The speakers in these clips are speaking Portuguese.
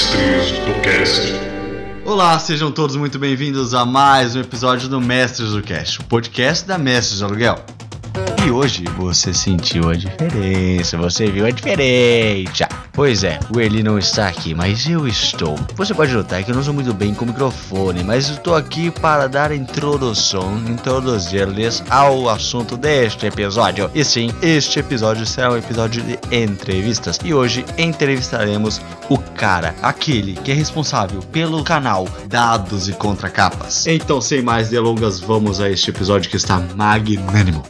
Mestres do Cast. Olá, sejam todos muito bem-vindos a mais um episódio do Mestres do Cast, o podcast da Mestres de Aluguel. E hoje você sentiu a diferença, você viu a diferença. Pois é, o Eli não está aqui, mas eu estou. Você pode notar que eu não sou muito bem com o microfone, mas estou aqui para dar introdução, introduzir-lhes ao assunto deste episódio. E sim, este episódio será um episódio de entrevistas. E hoje entrevistaremos o cara, aquele que é responsável pelo canal Dados e Contracapas. Então, sem mais delongas, vamos a este episódio que está magnânimo.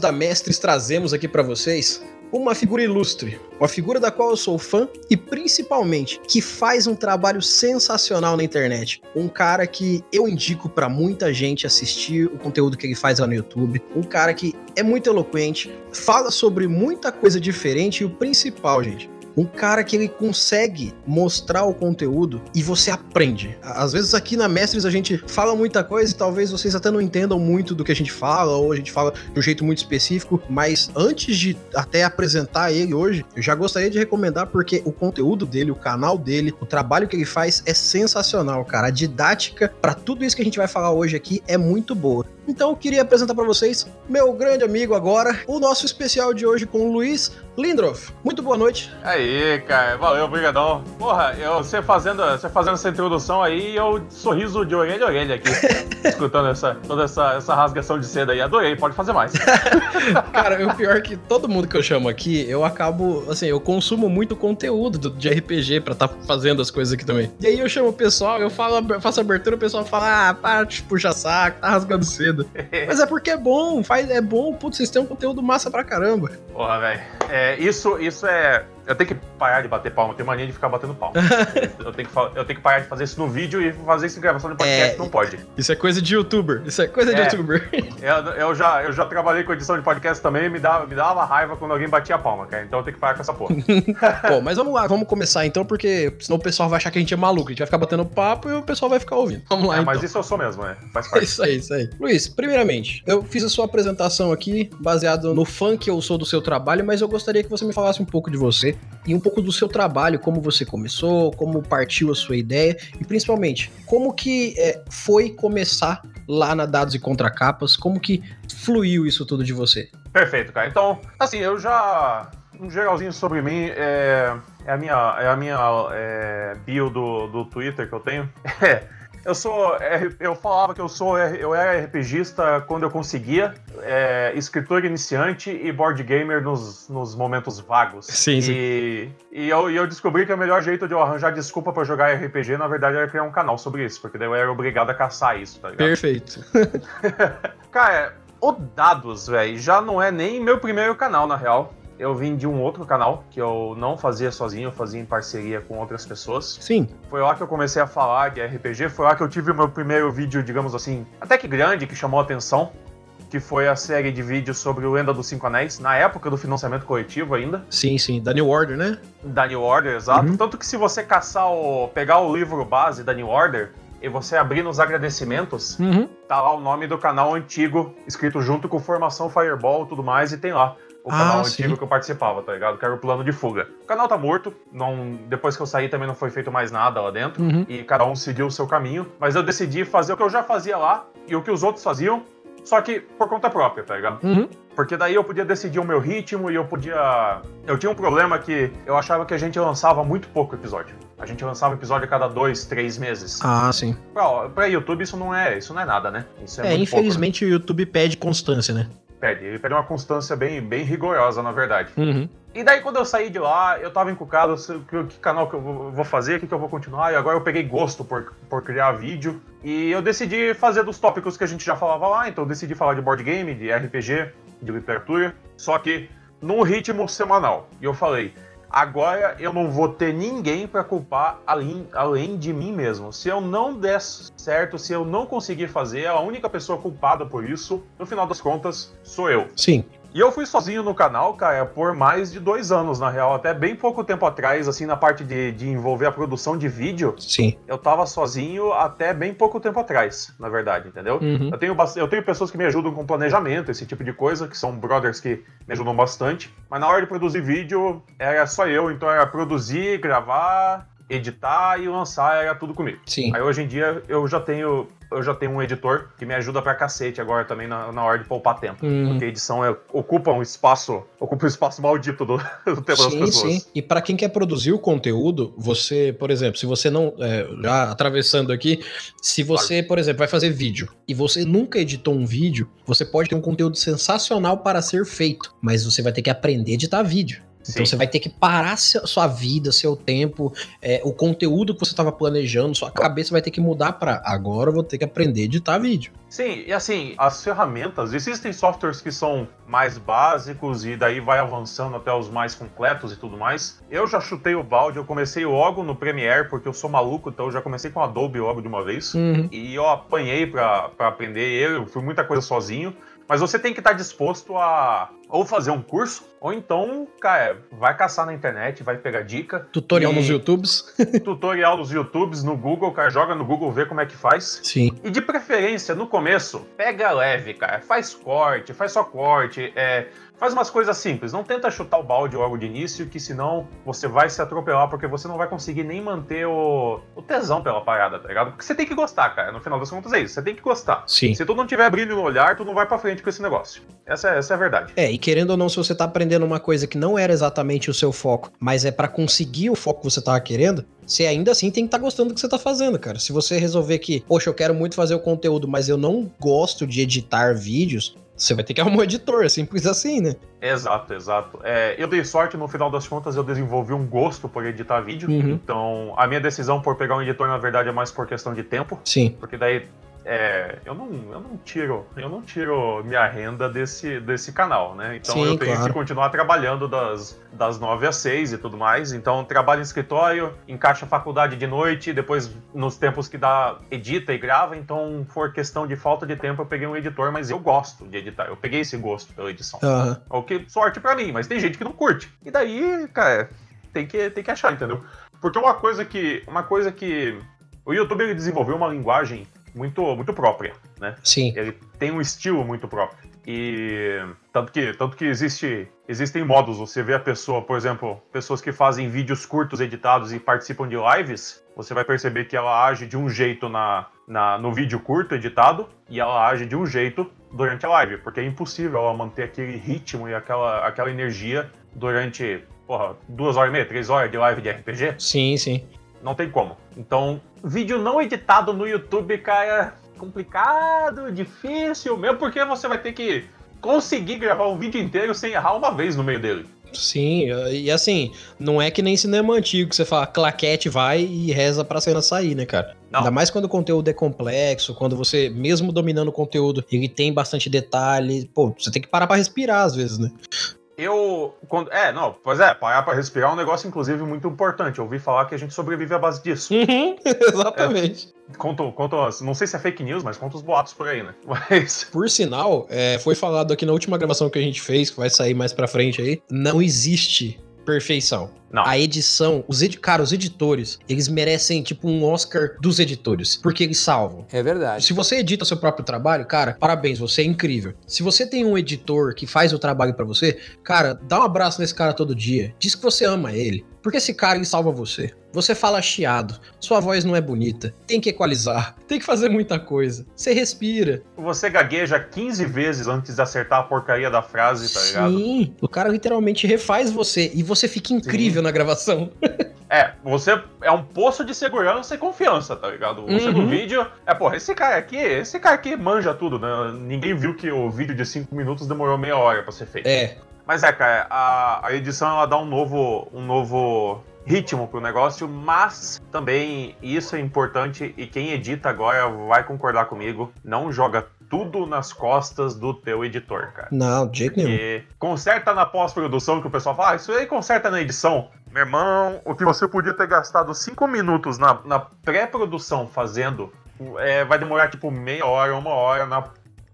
Da Mestres trazemos aqui pra vocês uma figura ilustre, uma figura da qual eu sou fã e principalmente que faz um trabalho sensacional na internet. Um cara que eu indico pra muita gente assistir o conteúdo que ele faz lá no YouTube. Um cara que é muito eloquente, fala sobre muita coisa diferente e o principal, gente, um cara que ele consegue mostrar o conteúdo e você aprende. Às vezes aqui na Mestres a gente fala muita coisa e talvez vocês até não entendam muito do que a gente fala, ou a gente fala de um jeito muito específico, mas antes de até apresentar ele hoje, eu já gostaria de recomendar porque o conteúdo dele, o canal dele, o trabalho que ele faz é sensacional, cara. A didática para tudo isso que a gente vai falar hoje aqui é muito boa. Então eu queria apresentar para vocês meu grande amigo agora, o nosso especial de hoje com o Luiz Lindroff. Muito boa noite. Aí, cara, valeu, obrigadão. Porra, eu, você, fazendo, você fazendo essa introdução aí, eu sorriso de orelha a orelha aqui, escutando essa, toda essa, essa rasgação de seda aí. Adorei, pode fazer mais. cara, o pior é que todo mundo que eu chamo aqui, eu acabo, assim, eu consumo muito conteúdo do, de RPG pra estar tá fazendo as coisas aqui também. E aí eu chamo o pessoal, eu falo, eu faço abertura, o pessoal fala, ah, para de puxar saco, tá rasgando seda. Mas é porque é bom, faz, é bom, putz, vocês têm um conteúdo massa pra caramba. Porra, velho. É, isso, isso é. Eu tenho que parar de bater palma, eu tenho mania de ficar batendo palma. eu, tenho que, eu tenho que parar de fazer isso no vídeo e fazer isso em gravação de podcast, é, não pode. Isso é coisa de youtuber. Isso é coisa de é, youtuber. Eu, eu, já, eu já trabalhei com edição de podcast também e me dava, me dava raiva quando alguém batia a palma, cara. Então eu tenho que parar com essa porra. Bom, mas vamos lá, vamos começar então, porque senão o pessoal vai achar que a gente é maluco. A gente vai ficar batendo papo e o pessoal vai ficar ouvindo. Vamos lá, é, então. Mas isso eu sou mesmo, né? Faz parte. isso aí, isso aí. Luiz, primeiramente, eu fiz a sua apresentação aqui baseado no fã que eu sou do seu trabalho, mas eu gostaria que você me falasse um pouco de você e um pouco do seu trabalho, como você começou, como partiu a sua ideia e principalmente como que é, foi começar lá na Dados e Contracapas, como que fluiu isso tudo de você? Perfeito, cara. Então, assim, eu já um geralzinho sobre mim é, é a minha é a minha é, bio do, do Twitter que eu tenho. Eu sou. Eu falava que eu sou. Eu era RPGista quando eu conseguia, é, escritor iniciante e board gamer nos, nos momentos vagos. Sim, e, sim. E eu, e eu descobri que o melhor jeito de eu arranjar desculpa para jogar RPG, na verdade, era criar um canal sobre isso, porque daí eu era obrigado a caçar isso, tá ligado? Perfeito. Cara, o Dados, velho, já não é nem meu primeiro canal, na real eu vim de um outro canal que eu não fazia sozinho, eu fazia em parceria com outras pessoas. Sim. Foi lá que eu comecei a falar de RPG, foi lá que eu tive o meu primeiro vídeo, digamos assim, até que grande, que chamou a atenção. Que foi a série de vídeos sobre o Lenda dos Cinco Anéis, na época do financiamento coletivo ainda. Sim, sim, da New Order, né? Da New Order, exato. Uhum. Tanto que se você caçar o. pegar o livro base da New Order, e você abrir nos agradecimentos, uhum. tá lá o nome do canal antigo, escrito junto com Formação Fireball e tudo mais, e tem lá o canal ah, antigo sim. que eu participava, tá ligado? Que era o plano de fuga. O canal tá morto, não, depois que eu saí também não foi feito mais nada lá dentro, Uhum. e cada um seguiu o seu caminho, mas eu decidi fazer o que eu já fazia lá e o que os outros faziam, só que por conta própria, tá ligado? Uhum. Porque daí eu podia decidir o meu ritmo e eu podia. Eu tinha um problema que eu achava que a gente lançava muito pouco episódio. A gente lançava episódio a cada dois, três meses. Ah, sim. Pra, pra YouTube isso não é, isso não é nada, né? Isso é, É, infelizmente o YouTube pede constância, né? Pede. Ele pede uma constância bem, bem rigorosa, na verdade. Uhum. E daí, quando eu saí de lá, eu tava encucado, que, que canal que eu vou vou fazer, o que, que eu vou continuar, e agora eu peguei gosto por, por criar vídeo, e eu decidi fazer dos tópicos que a gente já falava lá, então eu decidi falar de board game, de RPG, de literatura, só que num ritmo semanal. E eu falei, agora eu não vou ter ninguém pra culpar além, além de mim mesmo. Se eu não der certo, se eu não conseguir fazer, a única pessoa culpada por isso, no final das contas, sou eu. Sim. E eu fui sozinho no canal, cara, por mais de dois anos, na real. Até bem pouco tempo atrás, assim, na parte de, de envolver a produção de vídeo. Sim. Eu tava sozinho até bem pouco tempo atrás, na verdade, entendeu? Uhum. Eu, tenho, eu tenho pessoas que me ajudam com planejamento, esse tipo de coisa, que são brothers que me ajudam bastante. Mas na hora de produzir vídeo, era só eu, então era produzir, gravar, editar e lançar, era tudo comigo. Sim. Aí hoje em dia eu já tenho eu já tenho um editor que me ajuda pra cacete agora também na, na hora de poupar tempo. Uhum. Porque a edição é, ocupa um espaço, ocupa um espaço maldito do, do tempo das Sim, pessoas. sim. E para quem quer produzir o conteúdo, você, por exemplo, se você não. é, já atravessando aqui, se você, por exemplo, vai fazer vídeo e você nunca editou um vídeo, você pode ter um conteúdo sensacional para ser feito, mas você vai ter que aprender a editar vídeo. Então você vai ter que parar seu- sua vida, seu tempo, é, o conteúdo que você estava planejando, sua cabeça vai ter que mudar para agora eu vou ter que aprender a editar vídeo. Sim, e assim, as ferramentas, existem softwares que são mais básicos e daí vai avançando até os mais completos e tudo mais. Eu já chutei o balde, eu comecei logo no Premiere, porque eu sou maluco, então eu já comecei com Adobe logo de uma vez. Uhum. E eu apanhei pra aprender, eu fui muita coisa sozinho. Mas você tem que estar disposto a ou fazer um curso, ou então, cara, vai caçar na internet, vai pegar dica, Tutorial E- nos YouTubes. tutorial nos YouTubes, no Google, cara, joga no Google, vê como é que faz. Sim. E de preferência, no começo, pega leve, cara. Faz corte, faz só corte, é, faz umas coisas simples. Não tenta chutar o balde logo de início, que senão você vai se atropelar, porque você não vai conseguir nem manter o, o tesão pela parada, tá ligado? Porque você tem que gostar, cara. No final das contas é isso, você tem que gostar. Sim. Se tu não tiver brilho no olhar, tu não vai pra frente com esse negócio. Essa é, essa é a verdade. É, e querendo ou não, se você tá aprendendo uma coisa que não era exatamente o seu foco, mas é pra conseguir o foco que você tava querendo, você ainda assim tem que estar gostando do que você tá fazendo, cara. Se você resolver que, poxa, eu quero muito fazer o conteúdo, mas eu não gosto de editar vídeos, você vai ter que arrumar um editor, simples assim, né? Exato, exato. É, eu dei sorte, no final das contas, eu desenvolvi um gosto por editar vídeo. Uhum. Então, a minha decisão por pegar um editor, na verdade, é mais por questão de tempo. Sim. Porque daí é, eu, não, eu não tiro eu não tiro minha renda desse, desse canal, né? Então Sim, eu tenho claro. que continuar trabalhando das, das 9 às 6 e tudo mais. Então trabalho em escritório, encaixa a faculdade de noite, depois nos tempos que dá, edita e grava. Então, for questão de falta de tempo, eu peguei um editor, mas eu gosto de editar. Eu peguei esse gosto pela edição. Aham. O que sorte pra mim, mas tem gente que não curte. E daí, cara, tem que, tem que achar, entendeu? Porque uma coisa que. Uma coisa que. O YouTube desenvolveu uma linguagem muito, muito própria, né? Sim. Ele tem um estilo muito próprio. E tanto que, tanto que existe, existem modos. Você vê a pessoa, por exemplo, pessoas que fazem vídeos curtos editados e participam de lives, você vai perceber que ela age de um jeito na, na, no vídeo curto editado e ela age de um jeito durante a live, porque é impossível ela manter aquele ritmo e aquela, aquela energia durante, porra, duas horas e meia, três horas de live de RPG. Sim, sim. Não tem como. Então, vídeo não editado no YouTube, cara, complicado, difícil, mesmo porque você vai ter que conseguir gravar um vídeo inteiro sem errar uma vez no meio dele. Sim, e assim, não é que nem cinema antigo que você fala claquete, vai e reza pra cena sair, né, cara? Não. Ainda mais quando o conteúdo é complexo, quando você, mesmo dominando o conteúdo, ele tem bastante detalhe, pô, você tem que parar pra respirar às vezes, né? Eu. Quando, é, não, pois é, parar pra respirar é um negócio, inclusive, muito importante. Eu ouvi falar que a gente sobrevive à base disso. Uhum, exatamente. Conto, conto, as- não sei se é fake news, mas conta os boatos por aí, né? Mas. Por sinal, é, foi falado aqui na última gravação que a gente fez, que vai sair mais pra frente aí, não existe perfeição. Não. A edição, os edi cara, os editores, eles merecem tipo um Oscar dos editores, porque eles salvam. É verdade. Se você edita seu próprio trabalho, cara, parabéns, você é incrível. Se você tem um editor que faz o trabalho pra você, cara, dá um abraço nesse cara todo dia. Diz que você ama ele. Porque esse cara, ele salva você. Você fala chiado, sua voz não é bonita, tem que equalizar, tem que fazer muita coisa. Você respira. Você gagueja 15 vezes antes de acertar a porcaria da frase, tá ligado? Sim, o cara literalmente refaz você e você fica incrível na gravação. É, você é um poço de segurança e confiança, tá ligado? Você Uhum. no vídeo, é, porra, esse cara aqui, esse cara aqui manja tudo, né? Ninguém viu que o vídeo de 5 minutos demorou meia hora pra ser feito. É, Mas é, cara, a, a edição ela dá um novo, um novo ritmo pro negócio, mas também isso é importante e quem edita agora vai concordar comigo, não joga tudo nas costas do teu editor, cara. não, de jeito nenhum. Porque conserta na pós-produção que o pessoal fala, ah, isso aí conserta na edição. Meu irmão, o que você podia ter gastado 5 minutos na, na pré-produção fazendo, é, vai demorar tipo meia hora, uma hora na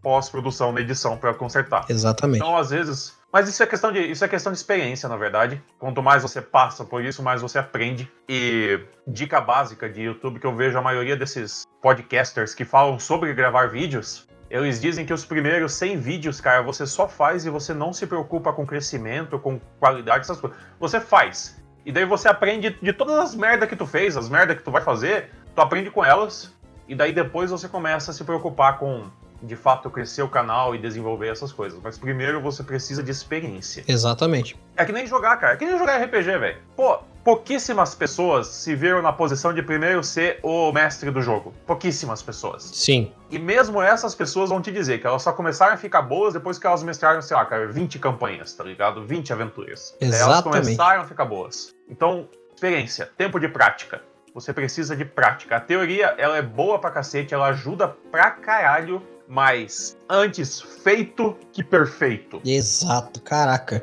pós-produção, na edição, para consertar. Exatamente. Então, às vezes. Mas isso é questão de isso é questão de experiência, na verdade. Quanto mais você passa por isso, mais você aprende. E dica básica de YouTube que eu vejo a maioria desses podcasters que falam sobre gravar vídeos, eles dizem que os primeiros 100 vídeos, cara, você só faz e você não se preocupa com crescimento, com qualidade, essas coisas. Você faz. E daí você aprende de todas as merdas que tu fez, as merdas que tu vai fazer, tu aprende com elas. E daí depois você começa a se preocupar com de fato crescer o canal e desenvolver essas coisas. Mas primeiro você precisa de experiência. Exatamente. É que nem jogar, cara. É que nem jogar RPG, velho. Pô, pouquíssimas pessoas se viram na posição de primeiro ser o mestre do jogo. Pouquíssimas pessoas. Sim. E mesmo essas pessoas vão te dizer que elas só começaram a ficar boas depois que elas mestraram, sei lá, cara, 20 campanhas, tá ligado? 20 aventuras. Exatamente. Elas começaram a ficar boas. Então, experiência, tempo de prática. Você precisa de prática. A teoria, ela é boa pra cacete, ela ajuda pra caralho mas antes feito que perfeito. Exato, caraca.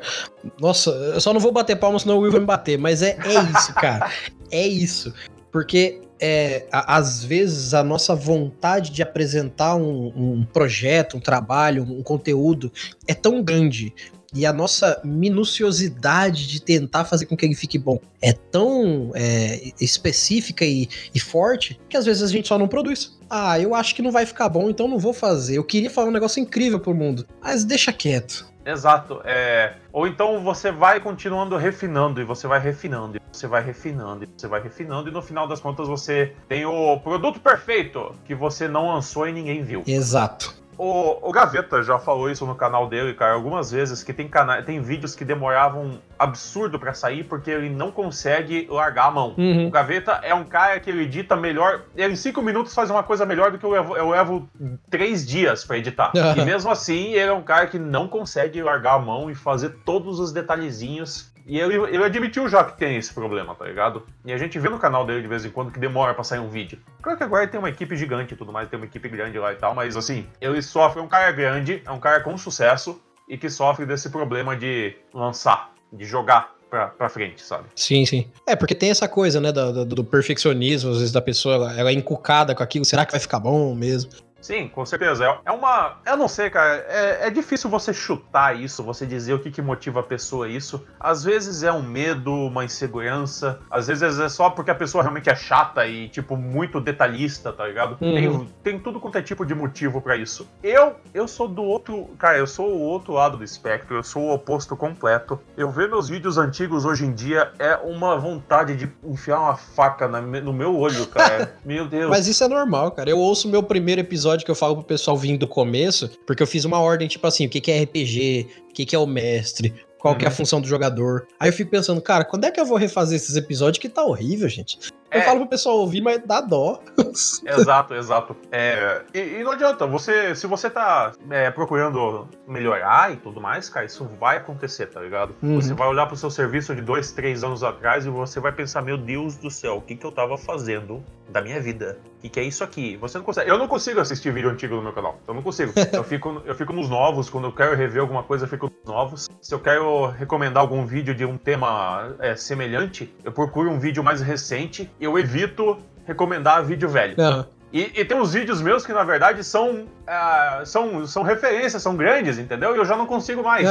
Nossa, eu só não vou bater palma, senão o Will vai me bater, mas é, é isso, cara. é isso. Porque é, a, às vezes a nossa vontade de apresentar um, um projeto, um trabalho, um conteúdo é tão grande e a nossa minuciosidade de tentar fazer com que ele fique bom é tão é, específica e, e, forte que às vezes a gente só não produz. Ah, eu acho que não vai ficar bom, então não vou fazer. Eu queria falar um negócio incrível pro mundo, mas deixa quieto. Exato. É... Ou então você vai continuando refinando, e você vai refinando, e você vai refinando, e você vai refinando, e no final das contas você tem o produto perfeito que você não lançou e ninguém viu. Exato. O, o, Gaveta já falou isso no canal dele, cara, algumas vezes, que tem, cana tem vídeos que demoravam absurdo para sair porque ele não consegue largar a mão. Uhum. O Gaveta é um cara que ele edita melhor, ele em cinco minutos faz uma coisa melhor do que eu levo, eu levo três dias para editar. Uhum. E mesmo assim, ele é um cara que não consegue largar a mão e fazer todos os detalhezinhos e ele, ele admitiu já que tem esse problema, tá ligado? E a gente vê no canal dele de vez em quando que demora pra sair um vídeo. Claro que agora ele tem uma equipe gigante e tudo mais, tem uma equipe grande lá e tal, mas assim, ele sofre, é um cara grande, é um cara com sucesso e que sofre desse problema de lançar, de jogar pra, pra frente, sabe? Sim, sim. É, porque tem essa coisa, né, do, do perfeccionismo, às vezes da pessoa, ela, ela é encucada com aquilo, será que vai ficar bom mesmo? Sim, com certeza. É, uma. Eu não sei, cara. É, é difícil você chutar isso, você dizer o que, que motiva a pessoa isso. Às vezes é um medo, uma insegurança. Às vezes é só porque a pessoa realmente é chata e, tipo, muito detalhista, tá ligado? Uhum. Tem, tem tudo quanto é tipo de motivo para isso. Eu, eu sou do outro. Cara, eu sou o outro lado do espectro. Eu sou o oposto completo. Eu ver meus vídeos antigos hoje em dia é uma vontade de enfiar uma faca na, no meu olho, cara. meu Deus. Mas isso é normal, cara. Eu ouço meu primeiro episódio episódio que eu falo pro pessoal vindo do começo, porque eu fiz uma ordem, tipo assim, o que, que é RPG, o que, que é o mestre, qual uhum. que é a uhum. função do jogador. Aí eu fico pensando, cara, quando é que eu vou refazer esses episódios que tá horrível, gente? Eu é. falo pro pessoal ouvir, mas dá dó. exato, exato. É, e, e, não adianta, você, se você tá é, procurando melhorar e tudo mais, cara, isso vai acontecer, tá ligado? Uhum. Você vai olhar pro seu serviço de dois, três anos atrás e você vai pensar, meu Deus do céu, o que, que eu tava fazendo da minha vida? O que, que é isso aqui? Você não consegue. Eu não consigo assistir vídeo antigo no meu canal. Eu não consigo. eu, fico, eu fico nos novos, quando eu quero rever alguma coisa, eu fico nos novos. Se eu quero recomendar algum vídeo de um tema é, semelhante, eu procuro um vídeo mais recente eu evito recomendar vídeo velho. Uhum. E, e, tem uns vídeos meus que, na verdade, são, uh, são, são referências, são grandes, entendeu? E eu já não consigo mais.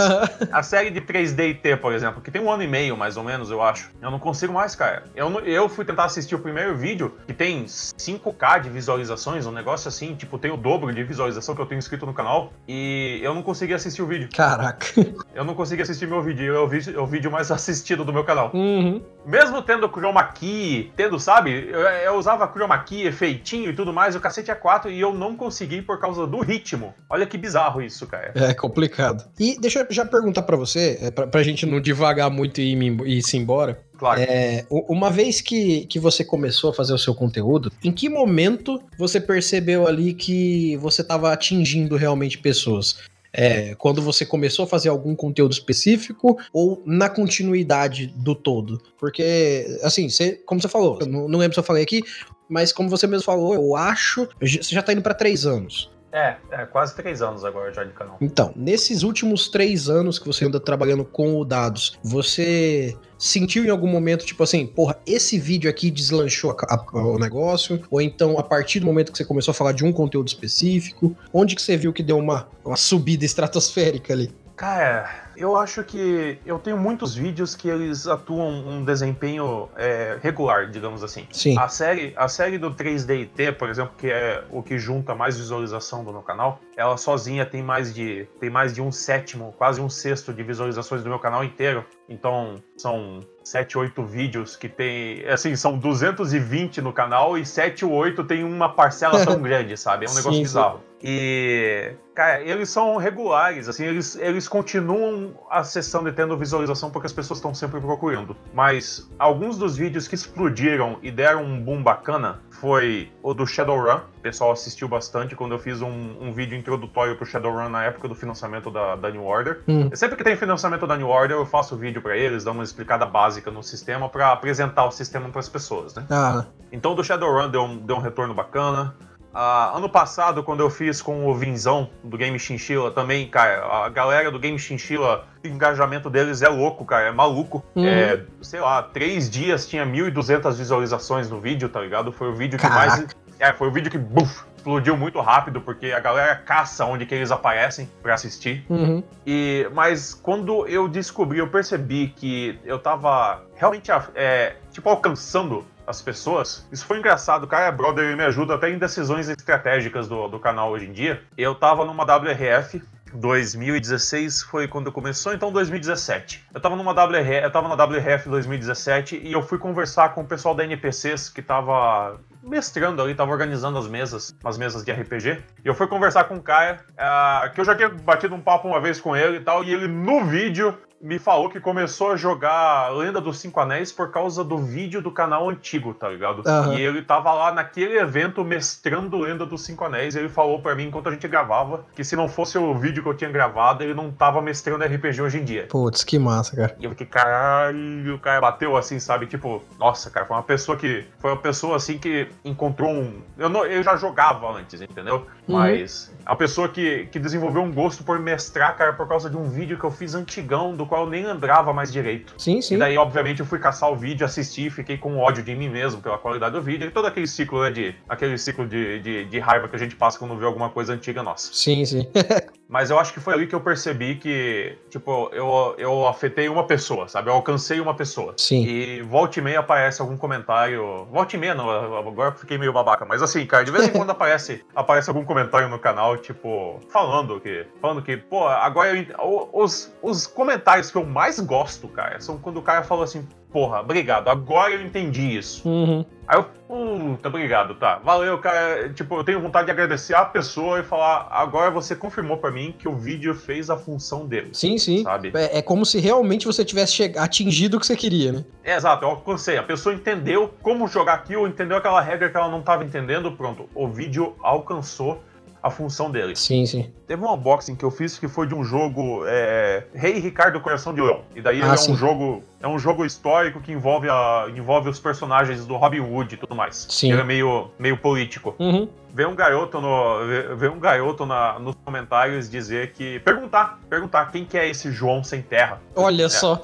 a série de 3D e T, por exemplo, que tem um ano e meio, mais ou menos, eu acho. Eu não consigo mais, cara. Eu, eu fui tentar assistir o primeiro vídeo, que tem 5K de visualizações, um negócio assim, tipo, tem o dobro de visualização que eu tenho inscrito no canal. E eu não consegui assistir o vídeo. Caraca. Eu não consegui assistir meu vídeo. Eu vi o vídeo mais assistido do meu canal. Uhum. Mesmo tendo chroma key, tendo, sabe? Eu, eu usava chroma key, efeitinho e tudo mais, o cacete é 4 e eu não consegui por causa do ritmo. Olha que bizarro isso, cara. É complicado. E deixa eu já perguntar para você, é, pra, pra gente não devagar muito e ir, ir se embora. Claro. É, uma vez que, que você começou a fazer o seu conteúdo, em que momento você percebeu ali que você estava atingindo realmente pessoas? É, quando você começou a fazer algum conteúdo específico ou na continuidade do todo? Porque, assim, você, como você falou, não, não lembro se eu falei aqui, mas como você mesmo falou, eu acho. Você já tá indo para três anos. É, é quase três anos agora já de canal. Então, nesses últimos três anos que você anda trabalhando com o dados, você sentiu em algum momento, tipo assim, porra, esse vídeo aqui deslanchou a, a, o negócio? Ou então, a partir do momento que você começou a falar de um conteúdo específico, onde que você viu que deu uma, uma subida estratosférica ali? Cara, eu acho que eu tenho muitos vídeos que eles atuam um desempenho é, regular, digamos assim. Sim. A série, a série do 3DIT, por exemplo, que é o que junta mais visualização do meu canal, ela sozinha tem mais de tem mais de um sétimo, quase um sexto de visualizações do meu canal inteiro. Então, são 7, 8 vídeos que tem, assim, são 220 no canal e 7 ou 8 tem uma parcela tão grande, sabe? É um negócio sim, bizarro. Sim. E, cara, eles são regulares, assim, eles, eles continuam acessando e tendo visualização porque as pessoas estão sempre procurando. Mas alguns dos vídeos que explodiram e deram um boom bacana foi o do Shadowrun. O pessoal assistiu bastante quando eu fiz um, um vídeo introdutório pro Shadowrun na época do financiamento da, da New Order. Hum. Sempre que tem financiamento da New Order, eu faço vídeo para eles, dou uma explicada básica no sistema para apresentar o sistema para as pessoas, né? Ah. Então do Shadowrun deu um, deu um retorno bacana. Uh, ano passado, quando eu fiz com o Vinzão do Game Chinchilla também, cara, a galera do Game Chinchilla, o engajamento deles é louco, cara, é maluco. Uhum. É, sei lá, três dias tinha 1.200 visualizações no vídeo, tá ligado? Foi o vídeo Caraca. que mais. É, foi o vídeo que buf, explodiu muito rápido, porque a galera caça onde que eles aparecem para assistir. Uhum. E, mas quando eu descobri, eu percebi que eu tava realmente, é, tipo, alcançando as pessoas. Isso foi engraçado, o cara é brother, ele me ajuda até em decisões estratégicas do, do canal hoje em dia. Eu tava numa WRF, 2016 foi quando começou, então 2017. Eu tava numa WRF, eu tava na WRF 2017 e eu fui conversar com o pessoal da NPCs que tava mestrando ali, tava organizando as mesas, as mesas de RPG. E eu fui conversar com um cara uh, que eu já tinha batido um papo uma vez com ele e tal, e ele no vídeo me falou que começou a jogar Lenda dos Cinco Anéis por causa do vídeo do canal antigo, tá ligado? Uhum. E ele tava lá naquele evento mestrando Lenda dos Cinco Anéis e ele falou para mim, enquanto a gente gravava, que se não fosse o vídeo que eu tinha gravado, ele não tava mestrando RPG hoje em dia. Putz, que massa, cara. E eu fiquei, caralho, o cara bateu assim, sabe? Tipo, nossa, cara, foi uma pessoa que. Foi uma pessoa assim que encontrou um. Eu, não, eu já jogava antes, entendeu? Uhum. Mas a pessoa que, que desenvolveu um gosto por mestrar, cara, por causa de um vídeo que eu fiz antigão, do qual eu nem lembrava mais direito. Sim, sim. E daí, obviamente, eu fui caçar o vídeo, assisti, fiquei com ódio de mim mesmo pela qualidade do vídeo. E todo aquele ciclo, né, de. Aquele ciclo de, de, de raiva que a gente passa quando vê alguma coisa antiga nossa. Sim, sim. Mas eu acho que foi ali que eu percebi que, tipo, eu, eu afetei uma pessoa, sabe? Eu alcancei uma pessoa. Sim. E volta e meia aparece algum comentário. Volta e meia, não, agora eu fiquei meio babaca. Mas assim, cara, de vez em quando aparece, aparece algum comentário no canal, tipo, falando que. Falando que, pô, agora eu, os, os comentários que eu mais gosto, cara, são quando o cara fala assim, porra, obrigado, agora eu entendi isso. Uhum. Aí eu, puta, obrigado, tá. Valeu, cara. Tipo, eu tenho vontade de agradecer a pessoa e falar, agora você confirmou para mim que o vídeo fez a função dele. Sim, sim. Sabe? É, é como se realmente você tivesse atingido o que você queria, né? É, exato, eu alcancei. A pessoa entendeu como jogar aquilo, entendeu aquela regra que ela não estava entendendo, pronto. O vídeo alcançou a função dele. Sim, sim. Teve um unboxing que eu fiz que foi de um jogo é, Rei Ricardo Coração de Leão. E daí ah, é sim. um jogo é um jogo histórico que envolve, a, envolve os personagens do Robin Hood e tudo mais. Sim. Ele é meio, meio político. Uhum. Vê um garoto, no, vê, vê um garoto na, nos comentários dizer que. Perguntar, perguntar quem que é esse João sem terra. Olha é. só.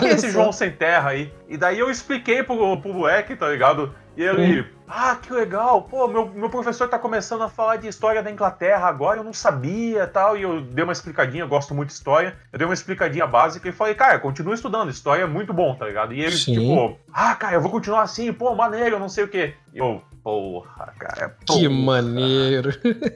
Quem é esse João sem terra aí? E daí eu expliquei pro, pro moleque, tá ligado? E ele, hum. Ah, que legal, pô, meu, meu professor tá começando a falar de história da Inglaterra agora, eu não sabia tal. E eu dei uma explicadinha, eu gosto muito de história. Eu dei uma explicadinha básica e falei, cara, continua estudando, história é muito bom, tá ligado? E ele, Sim. tipo, ah, cara, eu vou continuar assim, pô, maneiro, não sei o quê. E eu, porra, cara. Porra, que maneiro.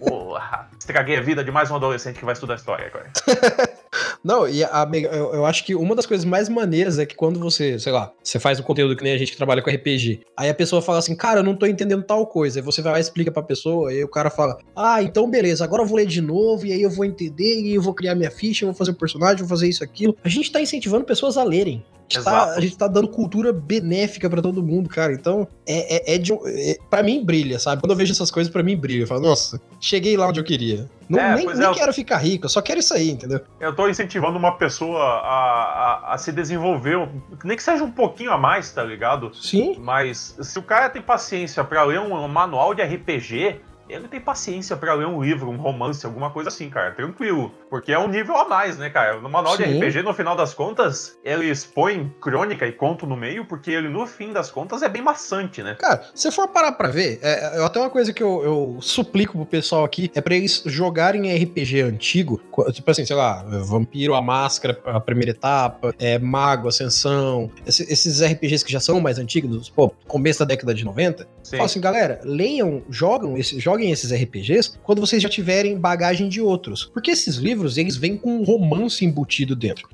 Porra. Estraguei a vida de mais um adolescente que vai estudar história agora. Não, e a, eu, eu, acho que uma das coisas mais maneiras é que quando você, sei lá, você faz um conteúdo que nem a gente que trabalha com RPG, aí a pessoa fala assim, cara, eu não tô entendendo tal coisa. Aí você vai lá e explica pra pessoa, e o cara fala, ah, então beleza, agora eu vou ler de novo, e aí eu vou entender, e eu vou criar minha ficha, eu vou fazer um personagem, vou fazer isso, aquilo. A gente tá incentivando pessoas a lerem. A gente, tá, a gente tá dando cultura benéfica para todo mundo, cara. Então, é, é, é de é, para mim brilha, sabe? Quando eu vejo essas coisas, para mim brilha. Eu falo, nossa, cheguei lá onde eu queria. Não, é, nem, nem é, quero ficar rico, eu só quero isso aí, entendeu? Eu tô incentivando uma pessoa a, a, a, se desenvolver, nem que seja um pouquinho a mais, tá ligado? Sim. Mas se o cara tem paciência para ler um, um manual de RPG, ele tem paciência para ler um livro, um romance, alguma coisa assim, cara, tranquilo. Porque é um nível a mais, né, cara? No manual Sim. de RPG, no final das contas, ele expõe crônica e conto no meio, porque ele, no fim das contas, é bem maçante, né? Cara, se for parar pra ver, é, é até uma coisa que eu, eu suplico pro pessoal aqui, é pra eles jogarem RPG antigo, tipo assim, sei lá, Vampiro, a Máscara, a primeira etapa, é, Mago, Ascensão, esses RPGs que já são mais antigos, pô, começo da década de 90, Fala assim, galera, leiam, jogam esse, joguem esses RPGs quando vocês já tiverem bagagem de outros. Porque esses livros, eles vêm com um romance embutido dentro.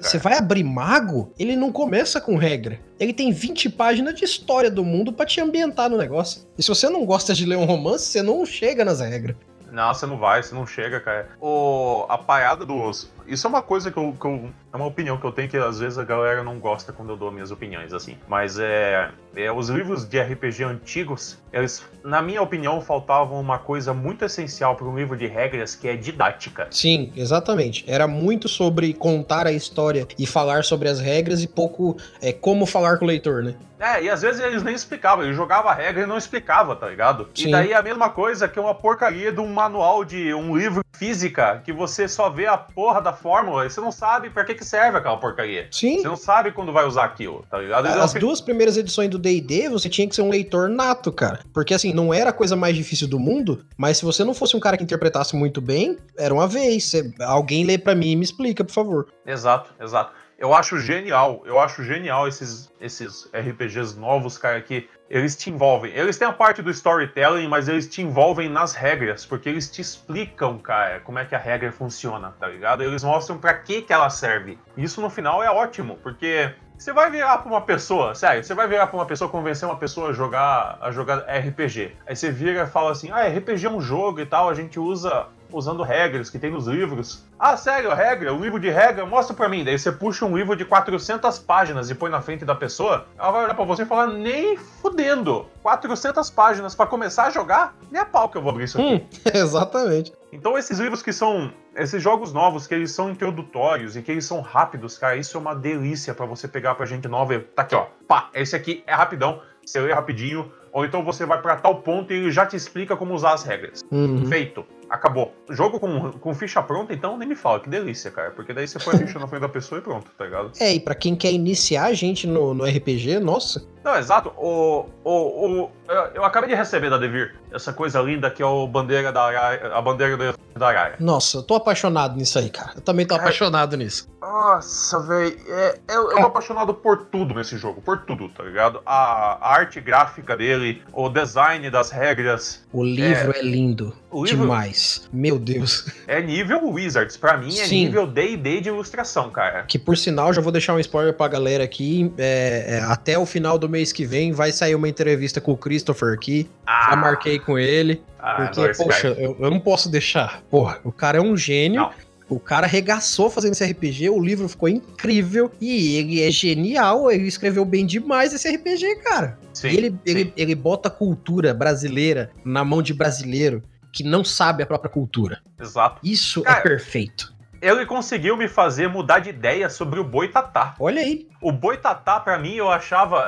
Você vai abrir Mago, ele não começa com regra. Ele tem 20 páginas de história do mundo para te ambientar no negócio. E se você não gosta de ler um romance, você não chega nas regras. Não, você não vai, você não chega, cara. O, a parada dos. Isso é uma coisa que eu, que eu, É uma opinião que eu tenho que às vezes a galera não gosta quando eu dou minhas opiniões, assim. Mas é. é os livros de RPG antigos, eles, na minha opinião, faltavam uma coisa muito essencial para um livro de regras, que é didática. Sim, exatamente. Era muito sobre contar a história e falar sobre as regras e pouco é, como falar com o leitor, né? É, e às vezes eles nem explicavam, ele jogava a regra e não explicava, tá ligado? Sim. E daí a mesma coisa que uma porcaria de um manual de um livro física que você só vê a porra da fórmula e você não sabe pra que, que serve aquela porcaria. Sim. Você não sabe quando vai usar aquilo, tá ligado? As duas primeiras edições do D&D, você tinha que ser um leitor nato, cara. Porque assim, não era a coisa mais difícil do mundo, mas se você não fosse um cara que interpretasse muito bem, era uma vez. Você... Alguém lê para mim e me explica, por favor. Exato, exato. Eu acho genial, eu acho genial esses, esses RPGs novos, cara, que eles te envolvem. Eles têm a parte do storytelling, mas eles te envolvem nas regras, porque eles te explicam, cara, como é que a regra funciona, tá ligado? Eles mostram para que que ela serve. Isso no final é ótimo, porque você vai virar pra uma pessoa, sério, você vai virar pra uma pessoa, convencer uma pessoa a jogar, a jogar RPG. Aí você vira e fala assim: ah, RPG é um jogo e tal, a gente usa usando regras que tem nos livros. Ah, sério, regra, o livro de regra, mostra pra mim. Daí você puxa um livro de 400 páginas e põe na frente da pessoa, ela vai olhar pra você e falar, nem fudendo. 400 páginas para começar a jogar? Nem a pau que eu vou abrir isso aqui. Hum, exatamente. Então esses livros que são, esses jogos novos, que eles são introdutórios e que eles são rápidos, cara, isso é uma delícia para você pegar pra gente nova e tá aqui, ó. Pá, esse aqui é rapidão, você lê rapidinho, ou então você vai para tal ponto e ele já te explica como usar as regras. Uhum. Feito acabou. Jogo com, com ficha pronta, então nem me fala, que delícia, cara. Porque daí você põe a ficha na frente da pessoa e pronto, tá ligado? É, e pra quem quer iniciar a gente no, no RPG, nossa. Não, exato. O, o, o, eu, acabei de receber da Devir essa coisa linda que é o bandeira da a bandeira da Araya. Nossa, eu tô apaixonado nisso aí, cara. Eu também tô é. apaixonado nisso. Nossa, velho. É, eu, eu tô apaixonado por tudo nesse jogo, por tudo, tá ligado? A, a arte gráfica dele, o design das regras. O livro é, é lindo. Livro, demais. Meu Deus. É nível Wizards. Pra mim é Sim. nível D&D de ilustração, cara. Que por sinal, já vou deixar um spoiler pra galera aqui. É, é, até o final do mês que vem vai sair uma entrevista com o Christopher aqui. Ah. Já marquei com ele. Ah, porque, poxa, eu, eu, não posso deixar. Porra, o cara é um gênio. Não. O cara arregaçou fazendo esse RPG, o livro ficou incrível e ele é genial, ele escreveu bem demais esse RPG, cara. Sim, ele, sim. Ele, ele bota a cultura brasileira na mão de brasileiro que não sabe a própria cultura. Exato. Isso é cara, é perfeito. Ele conseguiu me fazer mudar de ideia sobre o boitatá. Olha aí. O boitatá, para mim, eu achava.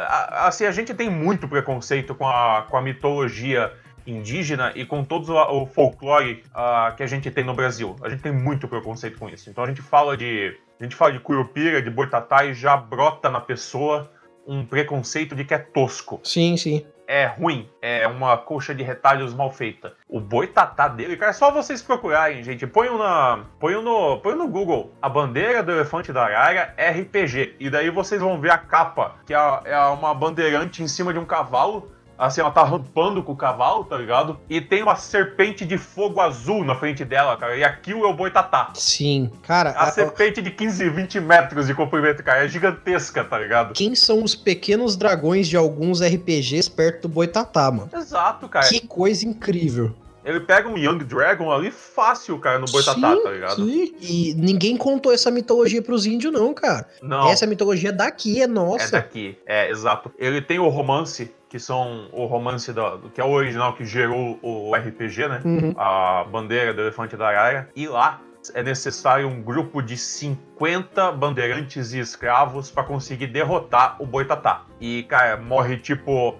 Assim, a gente tem muito preconceito com a, com a mitologia indígena e com todo o folclore uh, que a gente tem no Brasil. A gente tem muito preconceito com isso. Então a gente fala de. A gente fala de curupira, de boitatá e já brota na pessoa um preconceito de que é tosco. Sim, sim. É ruim, é uma coxa de retalhos mal feita. O boitatá dele, cara, é só vocês procurarem, gente. Põe na, põe no, põe no Google a bandeira do elefante da Arara RPG. E daí vocês vão ver a capa, que é, é uma bandeirante em cima de um cavalo Assim, ela tá rampando com o cavalo, tá ligado? E tem uma serpente de fogo azul na frente dela, cara. E aquilo é o boitatá. Sim, cara. A, a serpente de 15, 20 metros de comprimento, cara. É gigantesca, tá ligado? Quem são os pequenos dragões de alguns RPGs perto do boitatá, mano? Exato, cara. Que coisa incrível. Ele pega um Young Dragon ali fácil, cara, no Boitatá, sim, tá ligado? Sim. E ninguém contou essa mitologia pros índios, não, cara. Não. Essa mitologia daqui, é nossa. É daqui, é, exato. Ele tem o romance, que são o romance do, que é o original que gerou o RPG, né? Uhum. A bandeira do elefante da Arara. E lá é necessário um grupo de 50 bandeirantes e escravos para conseguir derrotar o Boitatá. E, cara, morre tipo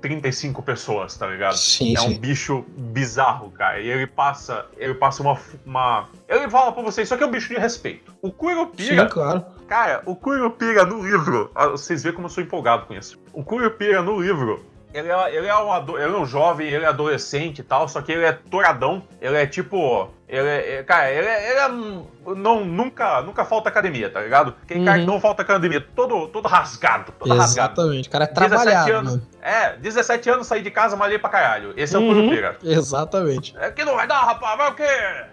35 pessoas, tá ligado? Sim, é sim. um bicho bizarro, cara. E ele passa, ele passa uma, uma. Ele fala pra vocês, isso aqui é um bicho de respeito. O Curupira, Sim, claro. cara, o Curupira no livro, ah, vocês veem como eu sou empolgado com isso. O Curupira no livro, ele é, ele é, um, ele é um jovem, ele é adolescente e tal, só que ele é toradão. Ele é tipo. Ele é, é- cara, ele é. Ele é não, nunca, nunca falta academia, tá ligado? Aquele cara que Uhum. não falta academia, todo, todo rasgado, todo rasgado. Exatamente. O cara é 17 trabalhado, anos. mano. É, 17 anos, saí de casa, malhei pra caralho. Esse é o Uhum. Curupira. Exatamente. É que não vai dar, rapaz, vai o quê?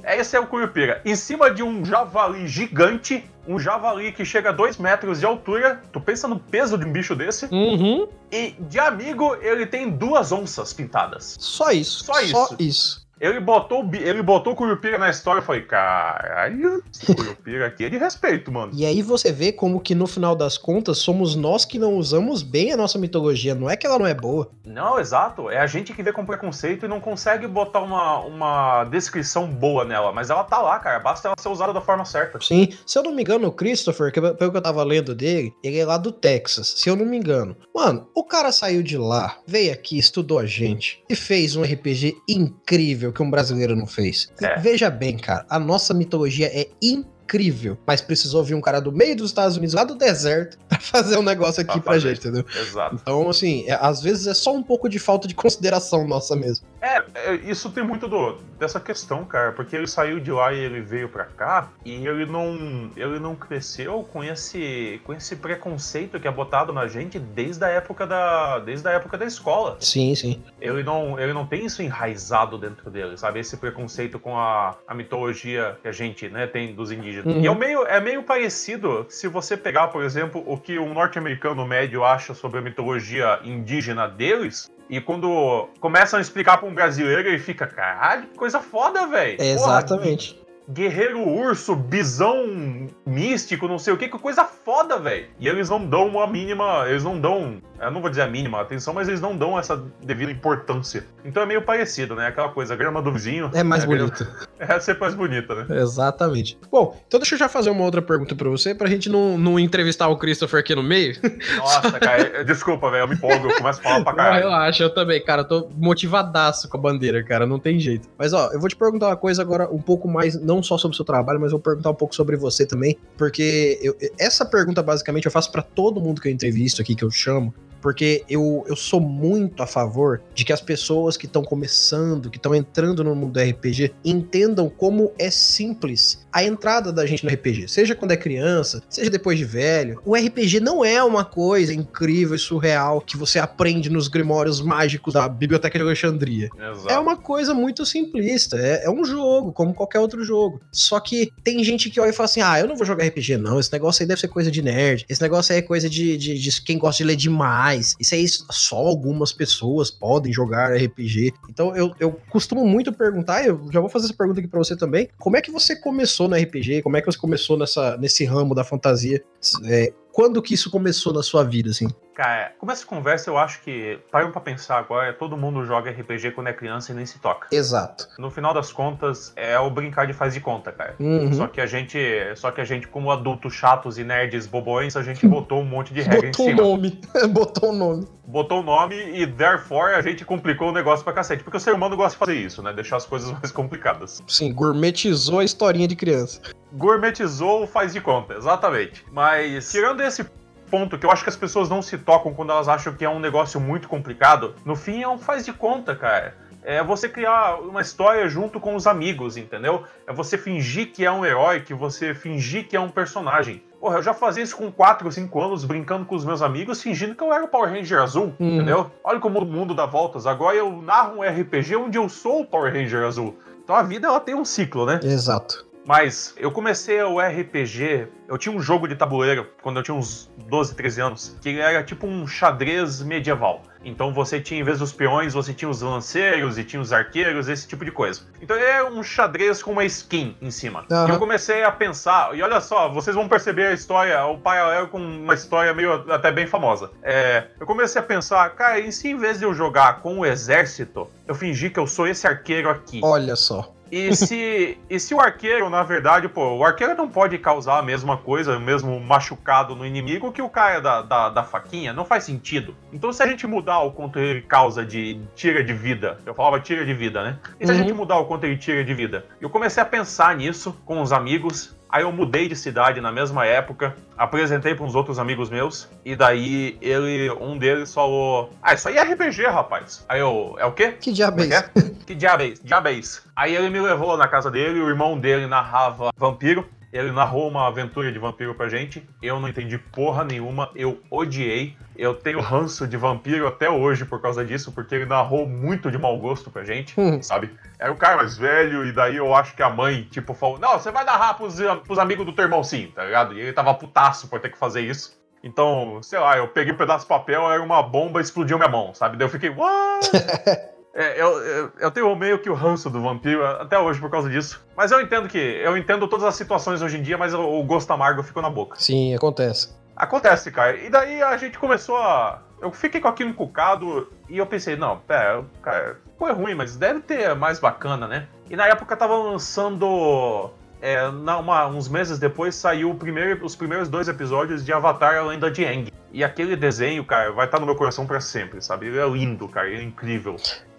É, Esse é o Curupira. Em cima de um javali gigante, um javali que chega a 2 metros de altura. Tu pensa no peso de um bicho desse? Uhum. E de amigo, ele tem duas onças pintadas. Só isso. Só Só isso. Ele botou, ele botou o Curupira na história e falei, caralho, esse Curupira aqui é de respeito, mano. E aí você vê como que no final das contas somos nós que não usamos bem a nossa mitologia. Não é que ela não é boa. Não, exato. É a gente que vê com preconceito e não consegue botar uma, uma descrição boa nela. Mas ela tá lá, cara. Basta ela ser usada da forma certa. Sim. Se eu não me engano, o Christopher, que, pelo que eu tava lendo dele, ele é lá do Texas. Se eu não me engano. Mano, o cara saiu de lá, veio aqui, estudou a gente e fez um RPG incrível que um brasileiro não fez. É. veja bem, cara, a nossa mitologia é incrível, mas precisou vir um cara do meio dos Estados Unidos, lá do deserto, pra fazer um negócio aqui Pra pra fazer. gente, entendeu? Exato. Então, assim, é- às vezes é só um pouco de falta de consideração nossa mesmo. É, é, isso tem muito do, dessa questão, cara, porque ele saiu de lá e ele veio pra cá e ele não, ele não cresceu com esse, com esse preconceito que é botado na gente desde a época da, desde a época da escola. Sim, sim. Ele não, ele não tem isso enraizado dentro dele, sabe? Esse preconceito com a, a mitologia que a gente, né, tem dos indígenas. Uhum. E é meio, é meio parecido se você pegar, por exemplo, o que um norte-americano médio acha sobre a mitologia indígena deles. E quando começam a explicar pra um brasileiro, ele fica, caralho, que coisa foda, velho. Porra, Exatamente. guerreiro urso, bisão místico, não sei o que, que coisa foda, velho. E eles não dão uma mínima, eles não dão, eu não vou dizer a mínima atenção, mas eles não dão essa devida importância. Então é meio parecido, né? Aquela coisa, a grama do vizinho. É mais a grama- bonito. É sempre mais bonita, né? Exatamente. Bom, então deixa eu já fazer uma outra pergunta pra você, pra gente não, não entrevistar o Christopher aqui no meio. Nossa, cara, é- desculpa, velho, eu me empolgo, eu começo a falar pra Não, caralho. relaxa, eu também, cara, eu tô motivadaço com a bandeira, cara, não tem jeito. Mas ó, eu vou te perguntar uma coisa agora um pouco mais, não só sobre o seu trabalho, mas eu vou perguntar um pouco sobre você também, porque eu- essa pergunta basicamente eu faço pra todo mundo que eu entrevisto aqui, que eu chamo, porque eu, eu sou muito a favor de que as pessoas que estão começando, que estão entrando no mundo do RPG, entendam como é simples a entrada da gente no RPG. Seja quando é criança, seja depois de velho. O RPG não é uma coisa incrível e surreal que você aprende nos grimórios mágicos da Biblioteca de Alexandria. Exato. É uma coisa muito simplista. É, é um jogo, como qualquer outro jogo. Só que tem gente que olha e fala assim: ah, eu não vou jogar RPG, não. Esse negócio aí deve ser coisa de nerd. Esse negócio aí é coisa de, de, de quem gosta de ler demais. Isso aí só algumas pessoas podem jogar RPG. Então eu, eu costumo muito perguntar, eu já vou fazer essa pergunta aqui pra você também. Como é que você começou no RPG? Como é que você começou nessa, nesse ramo da fantasia? É, quando que isso começou na sua vida, assim? Cara, como essa conversa, eu acho que, parando pra pensar agora, todo mundo joga RPG quando é criança e nem se toca. Exato. No final das contas, é o brincar de faz de conta, cara. Uhum. Só que a gente, só que a gente, como adultos chatos e nerds bobões, a gente botou um monte de regra em Botou o cima. nome. Botou o nome. Botou o nome e, therefore, a gente complicou o negócio pra cacete. Porque o ser humano gosta de fazer isso, né? Deixar as coisas mais complicadas. Sim, gourmetizou a historinha de criança. Gourmetizou o faz de conta, exatamente. Mas, tirando esse ponto que eu acho que as pessoas não se tocam quando elas acham que é um negócio muito complicado, no fim é um faz de conta, cara. É você criar uma história junto com os amigos, entendeu? É você fingir que é um herói, que você fingir que é um personagem. Porra, eu já fazia isso com 4 ou 5 anos, brincando com os meus amigos, fingindo que eu era o Power Ranger azul, Uhum. entendeu? Olha como o mundo dá voltas. Agora eu narro um RPG onde eu sou o Power Ranger azul. Então a vida ela tem um ciclo, né? Exato. Mas eu comecei o RPG. Eu tinha um jogo de tabuleiro quando eu tinha uns 12, 13 anos, que era tipo um xadrez medieval. Então você tinha, em vez dos peões, você tinha os lanceiros e tinha os arqueiros, esse tipo de coisa. Então era um xadrez com uma skin em cima. Aham. E eu comecei a pensar, e olha só, vocês vão perceber a história, o paralelo com uma história meio até bem famosa. É, eu comecei a pensar, cara, e se em vez de eu jogar com o exército, eu fingir que eu sou esse arqueiro aqui? Olha só. E se, e se o arqueiro, na verdade, pô, o arqueiro não pode causar a mesma coisa, o mesmo machucado no inimigo que o cara da, da, da faquinha, não faz sentido. Então se a gente mudar o quanto ele causa de tira de vida, eu falava tira de vida, né? E se uhum. a gente mudar o quanto ele tira de vida? Eu comecei a pensar nisso com os amigos, Aí eu mudei de cidade na mesma época, apresentei para uns outros amigos meus, e daí ele, um deles falou: Ah, isso aí é RPG, rapaz. Aí eu, é o quê? Que diabo é, é? Que diabo é isso? Diabo é isso? Aí ele me levou na casa dele, o irmão dele narrava vampiro. Ele narrou uma aventura de vampiro pra gente. Eu não entendi porra nenhuma, eu odiei. Eu tenho ranço de vampiro até hoje por causa disso, porque ele narrou muito de mau gosto pra gente, hum. sabe? Era o cara mais velho, e daí eu acho que a mãe, tipo, falou: Não, você vai narrar pros, pros amigos do teu irmão sim, tá ligado? E ele tava putaço por ter que fazer isso. Então, sei lá, eu peguei um pedaço de papel, era uma bomba explodiu minha mão, sabe? Daí eu fiquei, what? É, eu, eu, eu, tenho meio que o ranço do vampiro até hoje por causa disso. Mas eu entendo que. Eu entendo todas as situações hoje em dia, mas o, o gosto amargo ficou na boca. Sim, acontece. Acontece, cara. E daí a gente começou a. Eu fiquei com aquilo encucado e eu pensei, não, pera, cara, foi ruim, mas deve ter mais bacana, né? E na época tava lançando. É, na, uma, uns meses depois saiu primeiro, os primeiros dois episódios de Avatar A Lenda de Aang. E aquele desenho, cara, vai estar tá no meu coração para sempre, sabe? Ele é lindo, cara, ele é incrível.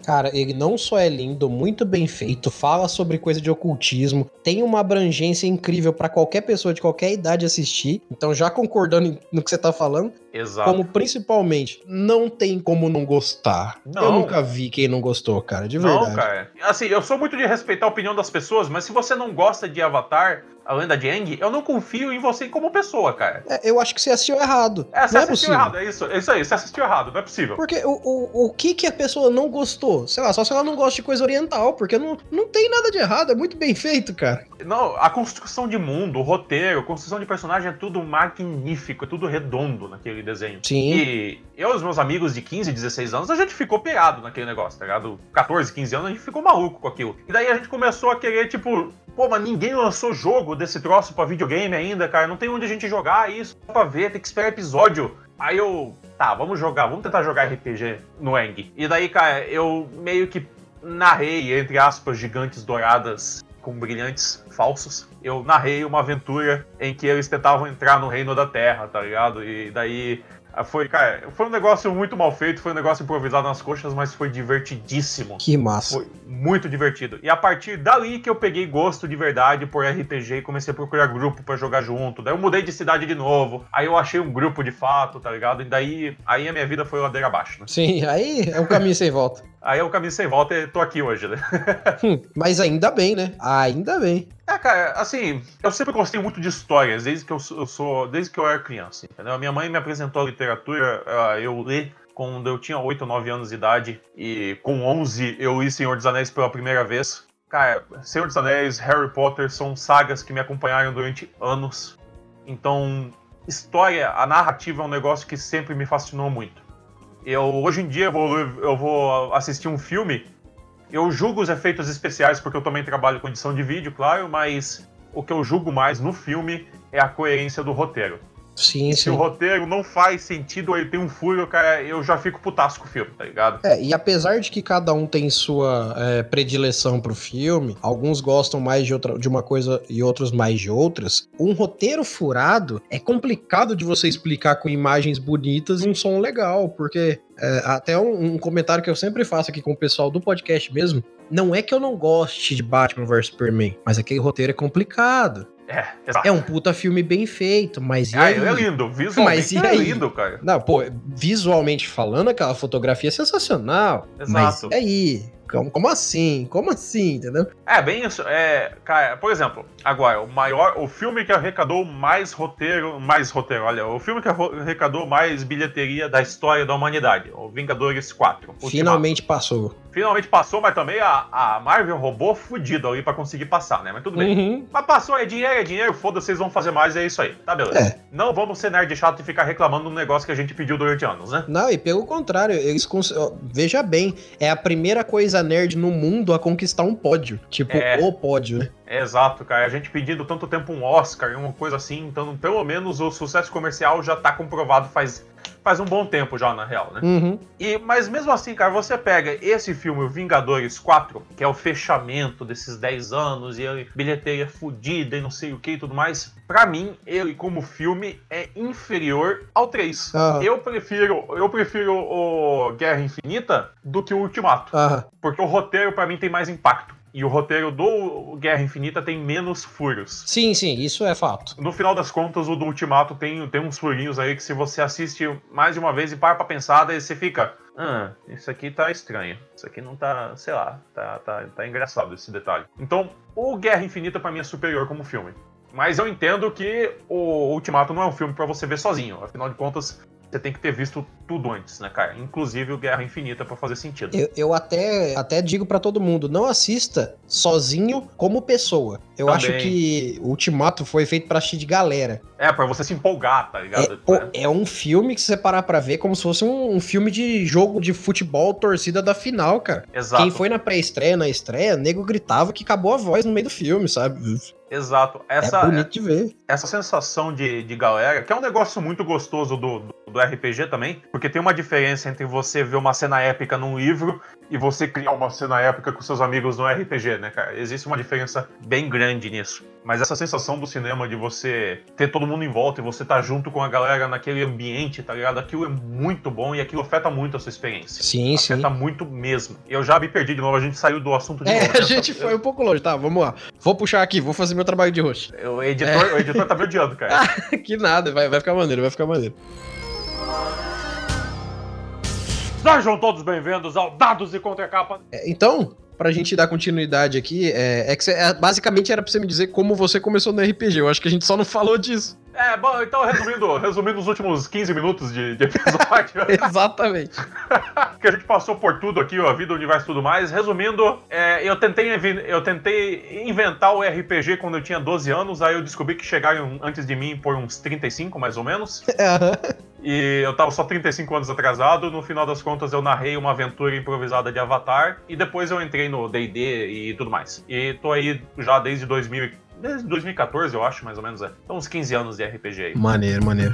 Cara, ele não só é lindo, muito bem feito, fala sobre coisa de ocultismo, tem uma abrangência incrível para qualquer pessoa de qualquer idade assistir. Então, já concordando no que você tá falando, Exato. como principalmente não tem como não gostar. Não. Eu nunca vi quem não gostou, cara, de verdade. Não, cara. Assim, eu sou muito de respeitar a opinião das pessoas, mas se você não gosta de Avatar, a lenda de Aang, eu não confio em você como pessoa, cara. É, eu acho que você assistiu errado. É, você não é assistiu é errado, é isso, é isso aí, você assistiu errado, não é possível. Porque o, o, o que que a pessoa não gostou? Sei lá, só se ela não gosta de coisa oriental, porque não, não tem nada de errado, é muito bem feito, cara. Não, a construção de mundo, o roteiro, a construção de personagem é tudo magnífico, é tudo redondo naquele desenho. Sim. E eu e os meus amigos de 15, 16 anos, a gente ficou pirado naquele negócio, tá ligado? 14, 15 anos, a gente ficou maluco com aquilo. E daí a gente começou a querer, tipo, pô, mas ninguém lançou jogo desse troço pra videogame ainda, cara. Não tem onde a gente jogar isso pra ver, tem que esperar episódio. Aí eu, tá, vamos jogar, vamos tentar jogar RPG no Eng. E daí, cara, eu meio que narrei, entre aspas, gigantes douradas com brilhantes falsos. Eu narrei uma aventura em que eles tentavam entrar no reino da Terra, tá ligado? E daí foi, cara, foi um negócio muito mal feito, foi um negócio improvisado nas coxas, mas foi divertidíssimo. Que massa. Foi muito divertido. E a partir dali que eu peguei gosto de verdade por RPG e comecei a procurar grupo para jogar junto. Daí eu mudei de cidade de novo. Aí eu achei um grupo de fato, tá ligado? E daí aí a minha vida foi ladeira abaixo, né? Sim, aí é um caminho sem volta. Aí é um caminho sem volta e tô aqui hoje, né? hum, mas ainda bem, né? Ainda bem. É, cara, assim, eu sempre gostei muito de histórias, desde que eu sou, eu sou desde que eu era criança, entendeu? A minha mãe me apresentou a literatura, uh, eu li quando eu tinha 8 ou 9 anos de idade, e com 11 eu li Senhor dos Anéis pela primeira vez. Cara, Senhor dos Anéis, Harry Potter são sagas que me acompanharam durante anos. Então, história, a narrativa é um negócio que sempre me fascinou muito. Eu, hoje em dia, eu vou, eu vou assistir um filme eu julgo os efeitos especiais porque eu também trabalho com edição de vídeo, claro, mas o que eu julgo mais no filme é a coerência do roteiro. Sim, Se sim. o roteiro não faz sentido, ele tem um furo, cara, eu já fico putasco com o filme, tá ligado? É, e apesar de que cada um tem sua é, predileção pro filme, alguns gostam mais de, outra, de uma coisa e outros mais de outras, um roteiro furado é complicado de você explicar com imagens bonitas e um som legal, porque é, até um, um, comentário que eu sempre faço aqui com o pessoal do podcast mesmo. Não é que eu não goste de Batman vs Superman, mas aquele roteiro é complicado. É, exato. É um puta filme bem feito, mas. Ah, é lindo, visualmente mas, é lindo, cara. Não, pô, visualmente falando, aquela fotografia é sensacional. Exato. Mas aí, como, como assim? Como assim, entendeu? É, bem isso. É, cara, por exemplo, agora, o maior, o filme que arrecadou mais roteiro, mais roteiro, olha, o filme que arrecadou mais bilheteria da história da humanidade, o Vingadores 4. Finalmente passou. Finalmente passou, mas também a, a Marvel roubou fudido ali pra conseguir passar, né? Mas tudo bem. Uhum. Mas passou, é dinheiro, é dinheiro, foda-se, vocês vão fazer mais, é isso aí. Tá, beleza. É. Não vamos ser nerd chato e ficar reclamando do negócio que a gente pediu durante anos, né? Não, e pelo contrário, eles. Cons... Veja bem, é a primeira coisa nerd no mundo a conquistar um pódio. Tipo, é. o pódio, né? Exato, cara. A gente pedindo tanto tempo um Oscar, uma coisa assim, então pelo menos o sucesso comercial já tá comprovado faz faz um bom tempo já, na real, né? Uhum. E, mas mesmo assim, cara, você pega esse filme, o Vingadores 4, que é o fechamento desses 10 anos e a bilheteria fudida e não sei o que e tudo mais. Pra mim, ele como filme é inferior ao 3. Aham. Eu prefiro eu prefiro o Guerra Infinita do que o Ultimato. Aham. Porque o roteiro, pra mim, tem mais impacto. E o roteiro do Guerra Infinita tem menos furos. Sim, sim, isso é fato. No final das contas, o do Ultimato tem, tem uns furinhos aí que se você assiste mais de uma vez e para pra pensar, daí você fica. Ah, isso aqui tá estranho. Isso aqui não tá, sei lá, tá, tá, tá engraçado esse detalhe. Então, o Guerra Infinita pra mim é superior como filme. Mas eu entendo que o Ultimato não é um filme pra você ver sozinho. Afinal de contas, você tem que ter visto tudo antes, né, cara? Inclusive o Guerra Infinita pra fazer sentido. Eu, eu até, até digo pra todo mundo, não assista sozinho como pessoa. Eu Também. acho que o Ultimato foi feito pra assistir de galera. É, pra você se empolgar, tá É, ligado? pô, é um filme que se você parar pra ver como se fosse um, um filme de jogo de futebol torcida da final, cara. Exato. Quem foi na pré-estreia, na estreia, nego gritava que acabou a voz no meio do filme, sabe? Exato. é Essa, bonito de ver. essa sensação de, de galera, que é um negócio muito gostoso do, do, do RPG também, porque tem uma diferença entre você ver uma cena épica num livro e você criar uma cena épica com seus amigos no RPG, né, cara? Existe uma diferença bem grande nisso. Mas essa sensação do cinema de você ter todo mundo em volta e você estar junto com a galera naquele ambiente, tá ligado? Aquilo é muito bom e aquilo afeta muito a sua experiência. Sim, sim. Afeta muito mesmo. Eu já me perdi de novo, a gente saiu do assunto de É, novo. a né? gente foi um pouco longe, tá? Vamos lá. Vou puxar aqui, vou fazer meu trabalho de host. O editor, o editor tá me odiando, cara. que nada, vai, vai ficar maneiro, vai ficar maneiro. Sejam todos bem-vindos ao Dados e Contracapa. É, Então, pra gente dar continuidade aqui, é, é que cê- é, basicamente era pra você me dizer como você começou no RPG. Eu acho que a gente só não falou disso. É, bom, então resumindo, resumindo os últimos 15 minutos de, de episódio, Exatamente. que a gente passou por tudo aqui, ó, a vida, o universo e tudo mais. Resumindo, é, eu, tentei, eu tentei inventar o RPG quando eu tinha 12 anos, aí eu descobri que chegaram antes de mim por uns 35, mais ou menos. Aham. E eu tava só 35 anos atrasado. No final das contas, eu narrei uma aventura improvisada de Avatar. E depois eu entrei no DD e tudo mais. E tô aí já desde 2000, e- desde 2014, eu acho, mais ou menos. É. Então, uns 15 anos de RPG aí. Maneiro, maneiro.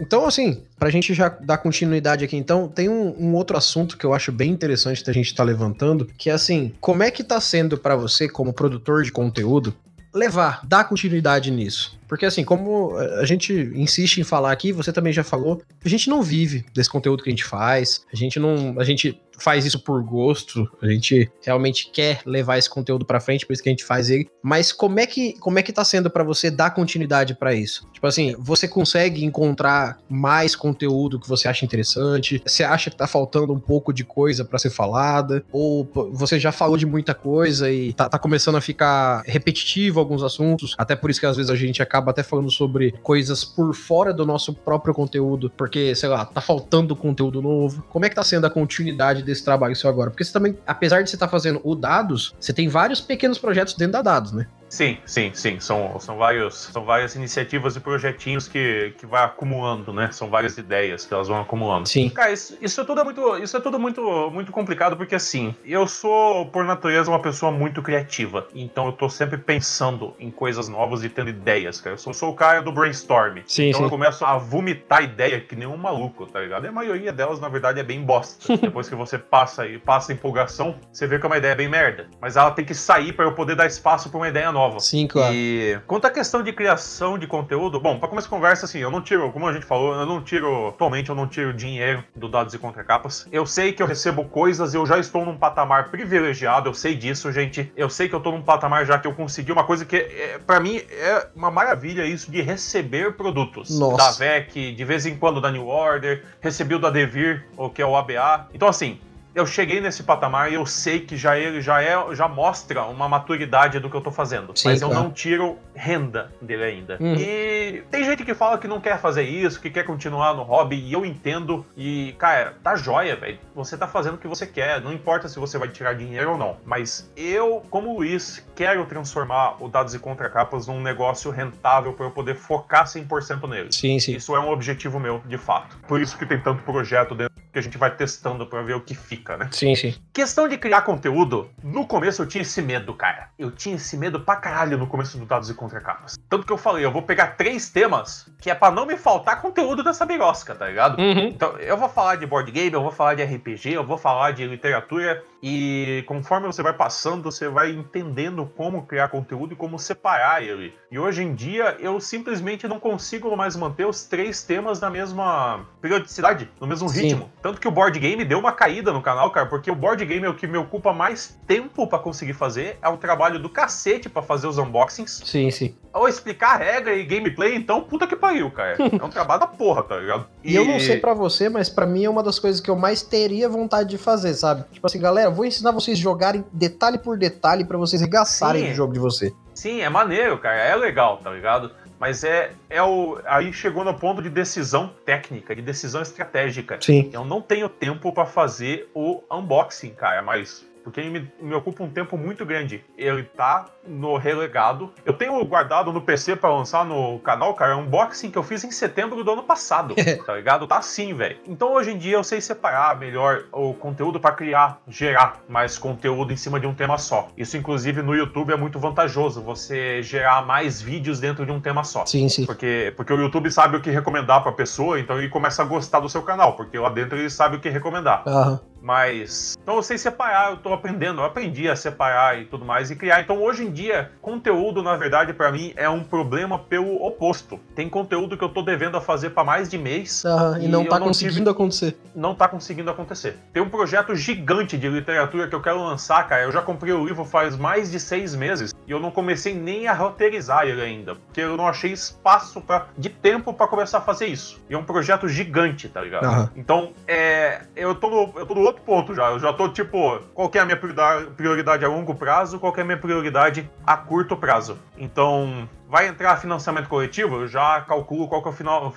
Então, assim, pra gente já dar continuidade aqui, então, tem um, um outro assunto que eu acho bem interessante da gente estar levantando, que é assim, como é que tá sendo pra você, como produtor de conteúdo, levar, dar continuidade nisso? Porque assim, como a gente insiste em falar aqui, você também já falou, a gente não vive desse conteúdo que a gente faz, a gente não, a gente faz isso por gosto, a gente realmente quer levar esse conteúdo pra frente, por isso que a gente faz ele. Mas como é que, como é que tá sendo pra você dar continuidade pra isso? Tipo assim, você consegue encontrar mais conteúdo que você acha interessante? Você acha que tá faltando um pouco de coisa pra ser falada? Ou você já falou de muita coisa e tá, tá começando a ficar repetitivo alguns assuntos? Até por isso que às vezes a gente acaba até falando sobre coisas por fora do nosso próprio conteúdo, porque, sei lá, tá faltando conteúdo novo. Como é que tá sendo a continuidade desse trabalho seu agora? Porque você também, apesar de você estar fazendo o Dados, você tem vários pequenos projetos dentro da Dados, né? Sim, sim, sim. São, são, vários, são várias iniciativas e projetinhos que, que vai acumulando, né? São várias ideias que elas vão acumulando. Sim. Cara, isso, isso é tudo muito, isso é tudo muito, muito complicado porque assim, eu sou por natureza uma pessoa muito criativa, então eu tô sempre pensando em coisas novas e tendo ideias, cara. Eu sou, sou o cara do brainstorm. Sim, então sim. eu começo a vomitar ideia que nem um maluco, tá ligado? E a maioria delas, na verdade, é bem bosta. Depois que você passa e passa a empolgação, você vê que é uma ideia bem merda. Mas ela tem que sair pra eu poder dar espaço pra uma ideia nova. Sim, claro. E quanto à questão de criação de conteúdo, bom, pra começar a conversa, assim, eu não tiro, como a gente falou, eu não tiro, atualmente eu não tiro dinheiro do Dados e Contracapas. Eu sei que eu recebo coisas, eu já estou num patamar privilegiado, eu sei disso, gente. Eu sei que eu tô num patamar já que eu consegui uma coisa que, é, para mim, é uma maravilha isso de receber produtos. Nossa. Da VEC, de vez em quando da New Order, recebi o da Devir, o que é o ABA. Então, assim, eu cheguei nesse patamar e eu sei que já ele já é já mostra uma maturidade do que eu tô fazendo, Sim, mas eu claro. não tiro renda dele ainda. Uhum. E tem gente que fala que não quer fazer isso, que quer continuar no hobby e eu entendo e cara, tá joia, velho. Você tá fazendo o que você quer, não importa se você vai tirar dinheiro ou não, mas eu, como Luiz, quero transformar o Dados e Contracapas num negócio rentável para eu poder focar 100% nele. Sim, sim. Isso é um objetivo meu, de fato. Por isso que tem tanto projeto dentro. Que a gente vai testando pra ver o que fica, né? Sim, sim. Questão de criar conteúdo, no começo eu tinha esse medo, cara. Eu tinha esse medo pra caralho no começo do Dados e Contracapas. Tanto que eu falei, eu vou pegar três temas que é pra não me faltar conteúdo dessa birosca, tá ligado? Uhum. Então, eu vou falar de board game, eu vou falar de RPG, eu vou falar de literatura e conforme você vai passando, você vai entendendo como criar conteúdo e como separar ele. E hoje em dia, eu simplesmente não consigo mais manter os três temas na mesma periodicidade, no mesmo Sim. ritmo. Tanto que o board game deu uma caída no canal, cara, porque o board game é o que me ocupa mais tempo pra conseguir fazer, é um trabalho do cacete pra fazer os unboxings. Sim, sim. Ou explicar a regra e gameplay, então puta que pariu, cara. É um trabalho da porra, tá ligado? E, eu não sei pra você, mas pra mim é uma das coisas que eu mais teria vontade de fazer, sabe? Tipo assim, galera, vou ensinar vocês a jogarem detalhe por detalhe pra vocês regaçarem Sim. o jogo de você. Sim, é maneiro, cara. É legal, tá ligado? Mas é, é o. Aí chegou no ponto de decisão técnica, de decisão estratégica. Sim. Eu não tenho tempo pra fazer o unboxing, cara, mas. Porque ele me, me ocupa um tempo muito grande. Ele tá no relegado. Eu tenho guardado no PC pra lançar no canal, cara, um unboxing que eu fiz em setembro do ano passado. tá ligado? Tá assim, velho. Então hoje em dia eu sei separar melhor o conteúdo pra criar, gerar mais conteúdo em cima de um tema só. Isso, inclusive, no YouTube é muito vantajoso. Você gerar mais vídeos dentro de um tema só. Sim, sim. Porque, porque o YouTube sabe o que recomendar pra pessoa, então ele começa a gostar do seu canal, porque lá dentro ele sabe o que recomendar. Mas. Então eu sei separar, eu tô aprendendo, eu aprendi a separar e tudo mais e criar. Então hoje em dia, conteúdo, na verdade, pra mim é um problema pelo oposto. Tem conteúdo que eu tô devendo a fazer pra mais de mês, Aham, E, E não tá não conseguindo acontecer. não tá conseguindo acontecer. Tem um projeto gigante de literatura que eu quero lançar, cara. Eu já comprei o livro faz mais de seis meses e eu não comecei nem a roteirizar ele ainda, porque eu não achei espaço pra, de tempo pra começar a fazer isso. E é um projeto gigante, tá ligado? Aham. Então, é, eu, tô no, eu tô no outro ponto já. Eu já tô tipo, qual é a minha prioridade, a longo prazo, qual é a minha prioridade a curto prazo. Então, vai entrar financiamento coletivo, eu já calculo qual que é o final,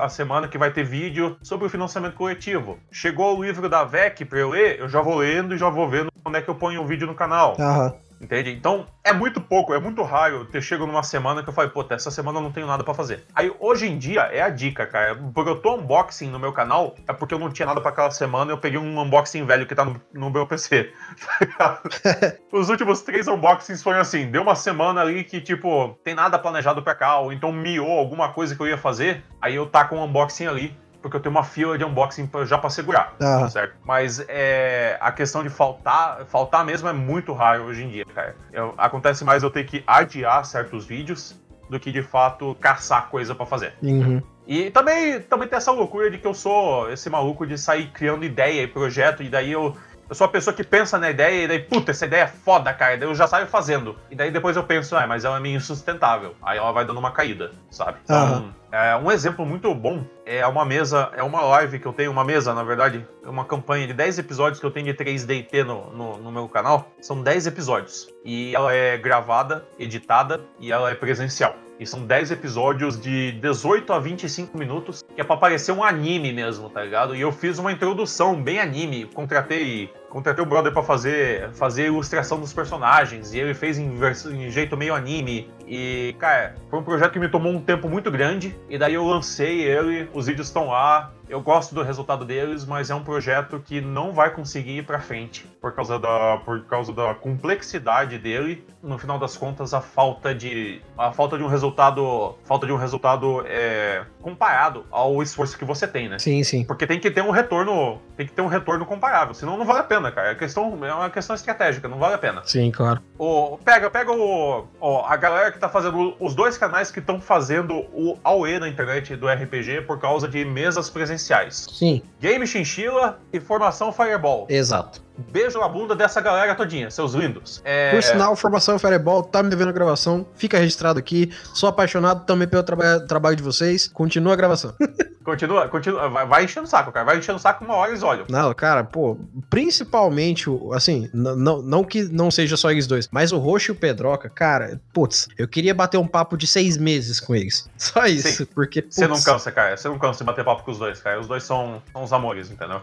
a semana que vai ter vídeo sobre o financiamento coletivo. Chegou o livro da VEC pra eu ler, eu já vou lendo e já vou vendo onde é que eu ponho o vídeo no canal. Aham. Entende? Então, é muito pouco, é muito raro ter chego numa semana que eu falei, puta, essa semana eu não tenho nada pra fazer. Aí, hoje em dia, é a dica, cara. Porque eu tô unboxing no meu canal, é porque eu não tinha nada pra aquela semana, eu peguei um unboxing velho que tá no, no meu PC. tá? Os últimos três unboxings foram assim, deu uma semana ali que, tipo, tem nada planejado pra cá, ou então miou alguma coisa que eu ia fazer, aí eu taco um unboxing ali. Porque eu tenho uma fila de unboxing já pra segurar certo? Mas é, a questão de faltar, faltar mesmo é muito raro hoje em dia, cara. Eu- acontece mais eu ter que adiar certos vídeos do que de fato caçar coisa pra fazer. Uhum. E também, também tem essa loucura de que eu sou esse maluco de sair criando ideia e projeto, e daí eu. Eu sou a pessoa que pensa na ideia e daí, puta, essa ideia é foda, cara. Daí eu já saio fazendo. E daí depois eu penso, ah, mas ela é meio insustentável. Aí ela vai dando uma caída, sabe? Então, Aham. é, um exemplo muito bom é uma mesa, é uma live que eu tenho, uma mesa, na verdade, é uma campanha de 10 episódios que eu tenho de 3DT no, no, no meu canal. São 10 episódios. E ela é gravada, editada e ela é presencial. E são 10 episódios de 18 a 25 minutos, que é pra parecer um anime mesmo, tá ligado? E eu fiz uma introdução bem anime, contratei, contratei o brother pra fazer, fazer ilustração dos personagens, e ele fez em, em jeito meio anime. E, cara, foi um projeto que me tomou um tempo muito grande, e daí eu lancei ele, os vídeos estão lá, eu gosto do resultado deles, mas é um projeto que não vai conseguir ir pra frente por causa da, por causa da complexidade dele. No final das contas, a falta de a falta de um resultado, falta de um resultado é, comparado ao esforço que você tem, né? Sim, sim. Porque tem que ter um retorno, tem que ter um retorno comparável, senão não vale a pena, cara. É questão é uma questão estratégica, não vale a pena. Sim, claro. O, pega, pega o, ó, a galera que tá fazendo os dois canais que estão fazendo o AUE na internet do RPG por causa de mesas presenciais. Sim, Game Chinchilla e Formação Fireball. exato. Beijo na bunda dessa galera todinha, seus lindos. É, Por sinal, formação Fireball tá me devendo a gravação. Fica registrado aqui. Sou apaixonado também pelo traba- trabalho de vocês. Continua a gravação. Continua, continua, vai, vai enchendo o saco, cara. Vai enchendo o saco uma hora eles olham. Não, cara, pô, principalmente, assim, não, não que não seja só eles dois, mas o Roxo e o Pedroca, cara, putz, eu queria bater um papo de seis meses com eles. Só isso, porque. Você não cansa, cara. Você não cansa de bater papo com os dois, cara. Os dois são, são os amores, entendeu?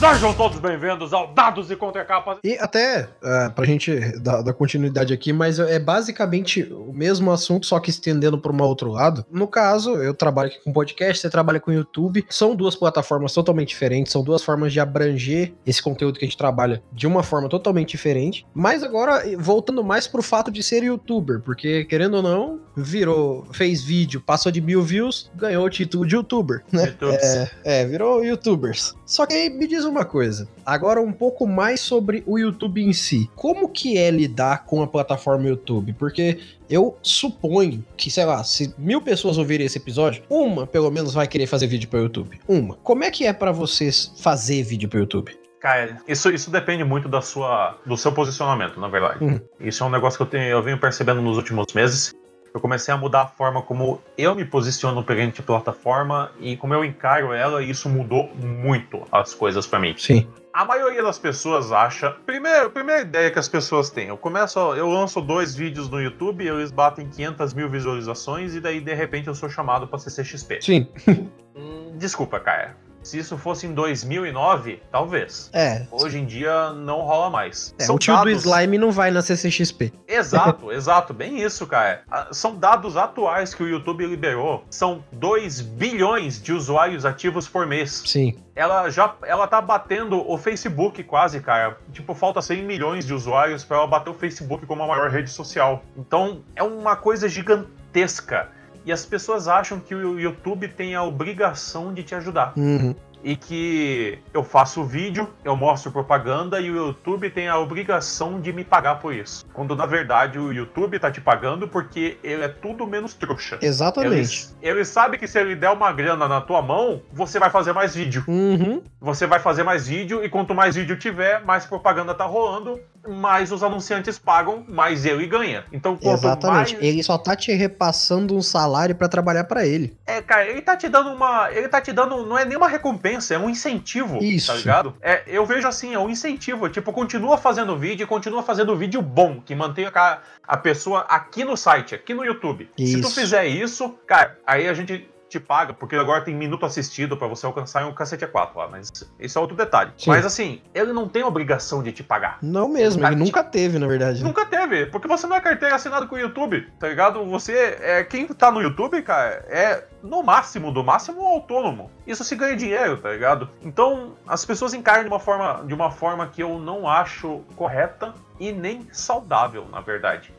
Sejam todos bem-vindos ao Dados e Contracapas. E até, uh, pra gente dar, dar, continuidade aqui, mas é basicamente o mesmo assunto, só que estendendo para um outro lado. No caso, eu trabalho aqui com podcast, você trabalha com YouTube. São duas plataformas totalmente diferentes, são duas formas de abranger esse conteúdo que a gente trabalha de uma forma totalmente diferente. Mas agora, voltando mais pro fato de ser youtuber, porque querendo ou não, virou, fez vídeo, passou de mil views, ganhou o título de youtuber, né? É, é, virou youtubers. Só que aí me diz uma coisa. Agora um pouco mais sobre o YouTube em si. Como que é lidar com a plataforma YouTube? Porque eu suponho que, sei lá, se mil pessoas ouvirem esse episódio, uma pelo menos vai querer fazer vídeo para o YouTube. Uma. Como é que é para vocês fazer vídeo para o YouTube? Cara, isso, isso depende muito da sua, do seu posicionamento, na verdade. Uhum. Isso é um negócio que eu, tenho, eu venho percebendo nos últimos meses eu comecei a mudar a forma como eu me posiciono perante a plataforma e como eu encaro ela, e isso mudou muito as coisas para mim. Sim. A maioria das pessoas acha. Primeiro, primeira ideia que as pessoas têm. Eu começo, eu lanço dois vídeos no YouTube, eles batem 500 mil visualizações e daí de repente eu sou chamado para CCXP. Sim. Desculpa, cara. Se isso fosse em 2009, talvez. É. Hoje em dia não rola mais. É, o tio dados... do slime não vai na CCXP. Exato, exato. Bem isso, cara. Ah, são dados atuais que o YouTube liberou. São 2 bilhões de usuários ativos por mês. Sim. Ela já ela tá batendo o Facebook quase, cara. Tipo, falta 100 milhões de usuários para ela bater o Facebook como a maior rede social. Então, é uma coisa gigantesca. E as pessoas acham que o YouTube tem a obrigação de te ajudar. Uhum e que eu faço vídeo, eu mostro propaganda e o YouTube tem a obrigação de me pagar por isso. Quando na verdade o YouTube tá te pagando porque ele é tudo menos trouxa. Exatamente. Ele, ele sabe que se ele der uma grana na tua mão, você vai fazer mais vídeo. Uhum. Você vai fazer mais vídeo e quanto mais vídeo tiver, mais propaganda tá rolando, mais os anunciantes pagam, mais ele ganha. Então, Exatamente. Mais... Ele só tá te repassando um salário para trabalhar para ele. É, cara, ele tá te dando uma, ele tá te dando, não é nem uma recompensa recompensa, é um incentivo, tá Isso. tá ligado? É, eu vejo assim, é um incentivo. Tipo, continua fazendo vídeo e continua fazendo vídeo bom, que mantenha a, a pessoa aqui no site, aqui no YouTube. Isso. Se tu fizer isso, cara, aí a gente te paga, porque agora tem minuto assistido para você alcançar um cacete A4 lá, mas isso é outro detalhe. Sim. Mas assim, ele não tem obrigação de te pagar. Não mesmo, ele nunca teve, na verdade. Nunca teve, porque você não é carteira assinada com o YouTube, tá ligado? Você é quem tá no YouTube, cara, é no máximo, do máximo autônomo. Isso se ganha dinheiro, tá ligado? Então, as pessoas encaram de uma forma, de uma forma que eu não acho correta e nem saudável, na verdade.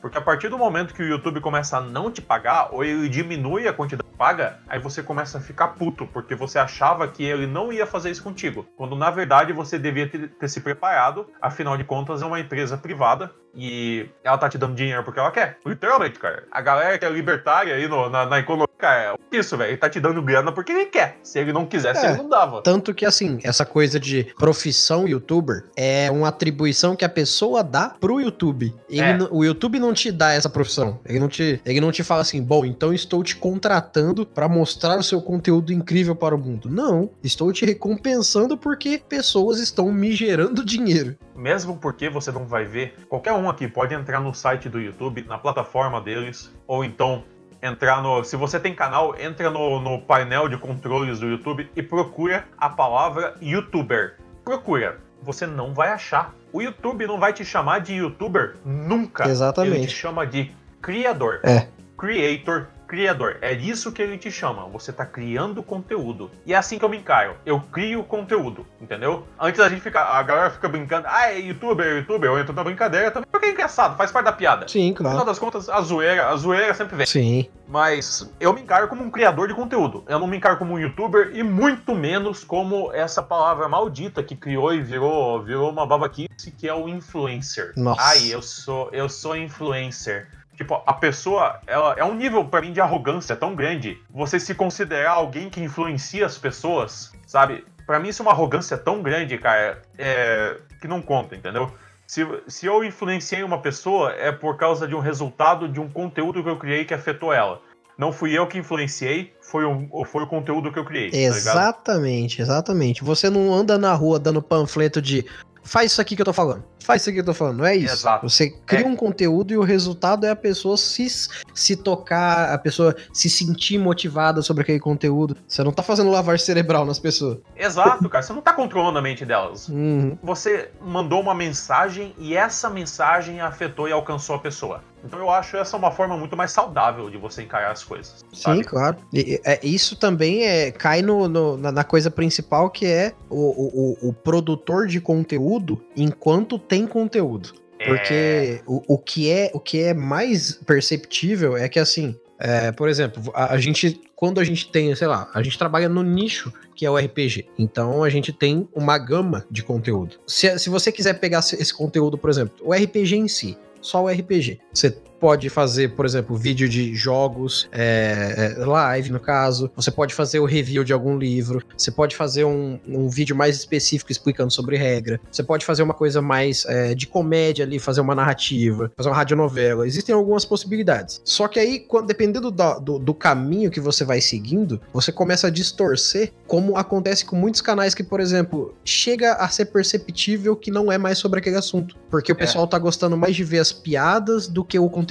Porque a partir do momento que o YouTube começa a não te pagar, ou ele diminui a quantidade paga, aí você começa a ficar puto, porque você achava que ele não ia fazer isso contigo. Quando na verdade você devia ter, ter se preparado, afinal de contas é uma empresa privada e ela tá te dando dinheiro porque ela quer. Literalmente, cara. A galera que é libertária aí no, na, na economia, cara, é isso, velho. Ele tá te dando grana porque ele quer. Se ele não quisesse, é, ele não dava. Tanto que, assim, essa coisa de profissão youtuber é uma atribuição que a pessoa dá pro YouTube. Ele, é. O YouTube não te dá essa profissão. Ele não te, ele não te fala assim, bom, então estou te contratando para mostrar o seu conteúdo incrível para o mundo. Não, estou te recompensando porque pessoas estão me gerando dinheiro. Mesmo porque você não vai ver, qualquer um aqui pode entrar no site do YouTube, na plataforma deles, ou então entrar no. Se você tem canal, entra no, no painel de controles do YouTube e procura a palavra YouTuber. Procura. Você não vai achar. O YouTube não vai te chamar de YouTuber nunca. Exatamente. Ele te chama de criador. É. Creator criador. É isso que ele te chama. Você tá criando conteúdo. E é assim que eu me encaro. Eu crio conteúdo, entendeu? Antes a gente fica. A galera fica brincando, ah, é youtuber, é youtuber. Eu entro na brincadeira também. Porque é engraçado, faz parte da piada. Sim, claro. No final das contas, a zoeira, a zoeira sempre vem. Sim. Mas eu me encaro como um criador de conteúdo. Eu não me encaro como um youtuber e muito menos como essa palavra maldita que criou e virou, virou uma babaquice que é o influencer. Nossa. Ai, eu sou, eu sou influencer. Tipo, a pessoa, ela é um nível para mim de arrogância tão grande. Você se considerar alguém que influencia as pessoas, sabe? Para mim isso é uma arrogância tão grande, cara, é, que não conta, entendeu? Se, se eu influenciei uma pessoa, é por causa de um resultado de um conteúdo que eu criei que afetou ela. Não fui eu que influenciei, foi, um, foi o conteúdo que eu criei. Tá exatamente, tá exatamente. Você não anda na rua dando panfleto de faz isso aqui que eu tô falando. Faz isso que eu tô falando, não é isso. Exato. Você cria É. um conteúdo e o resultado é a pessoa se, se tocar, a pessoa se sentir motivada sobre aquele conteúdo. Você não tá fazendo lavagem cerebral nas pessoas. Exato, cara. Você não tá controlando a mente delas. Uhum. Você mandou uma mensagem e essa mensagem afetou e alcançou a pessoa. Então eu acho essa uma forma muito mais saudável de você encarar as coisas. Sim, sabe? claro. E, é, isso também é, cai no, no- na, na coisa principal que é o, o, o- o produtor de conteúdo enquanto tem conteúdo. É, Porque o, o, que é, o que é mais perceptível é que, assim, é, por exemplo, a, a gente, quando a gente tem, sei lá, a gente trabalha no nicho que é o RPG. Então a gente tem uma gama de conteúdo. Se, se você quiser pegar esse esse conteúdo, por exemplo, o RPG em si, só o RPG. Você pode fazer, por exemplo, vídeo de jogos, é, é, live no caso. Você pode fazer o review de algum livro. Você pode fazer um, um vídeo mais específico explicando sobre regra. Você pode fazer uma coisa mais é, de comédia ali, fazer uma narrativa, fazer uma radionovela. Existem algumas possibilidades. Só que aí, quando, dependendo do, do, do caminho que você vai seguindo, você começa a distorcer, como acontece com muitos canais que, por exemplo, chega a ser perceptível que não é mais sobre aquele assunto. Porque o É. pessoal tá gostando mais de ver as piadas do que o conteúdo.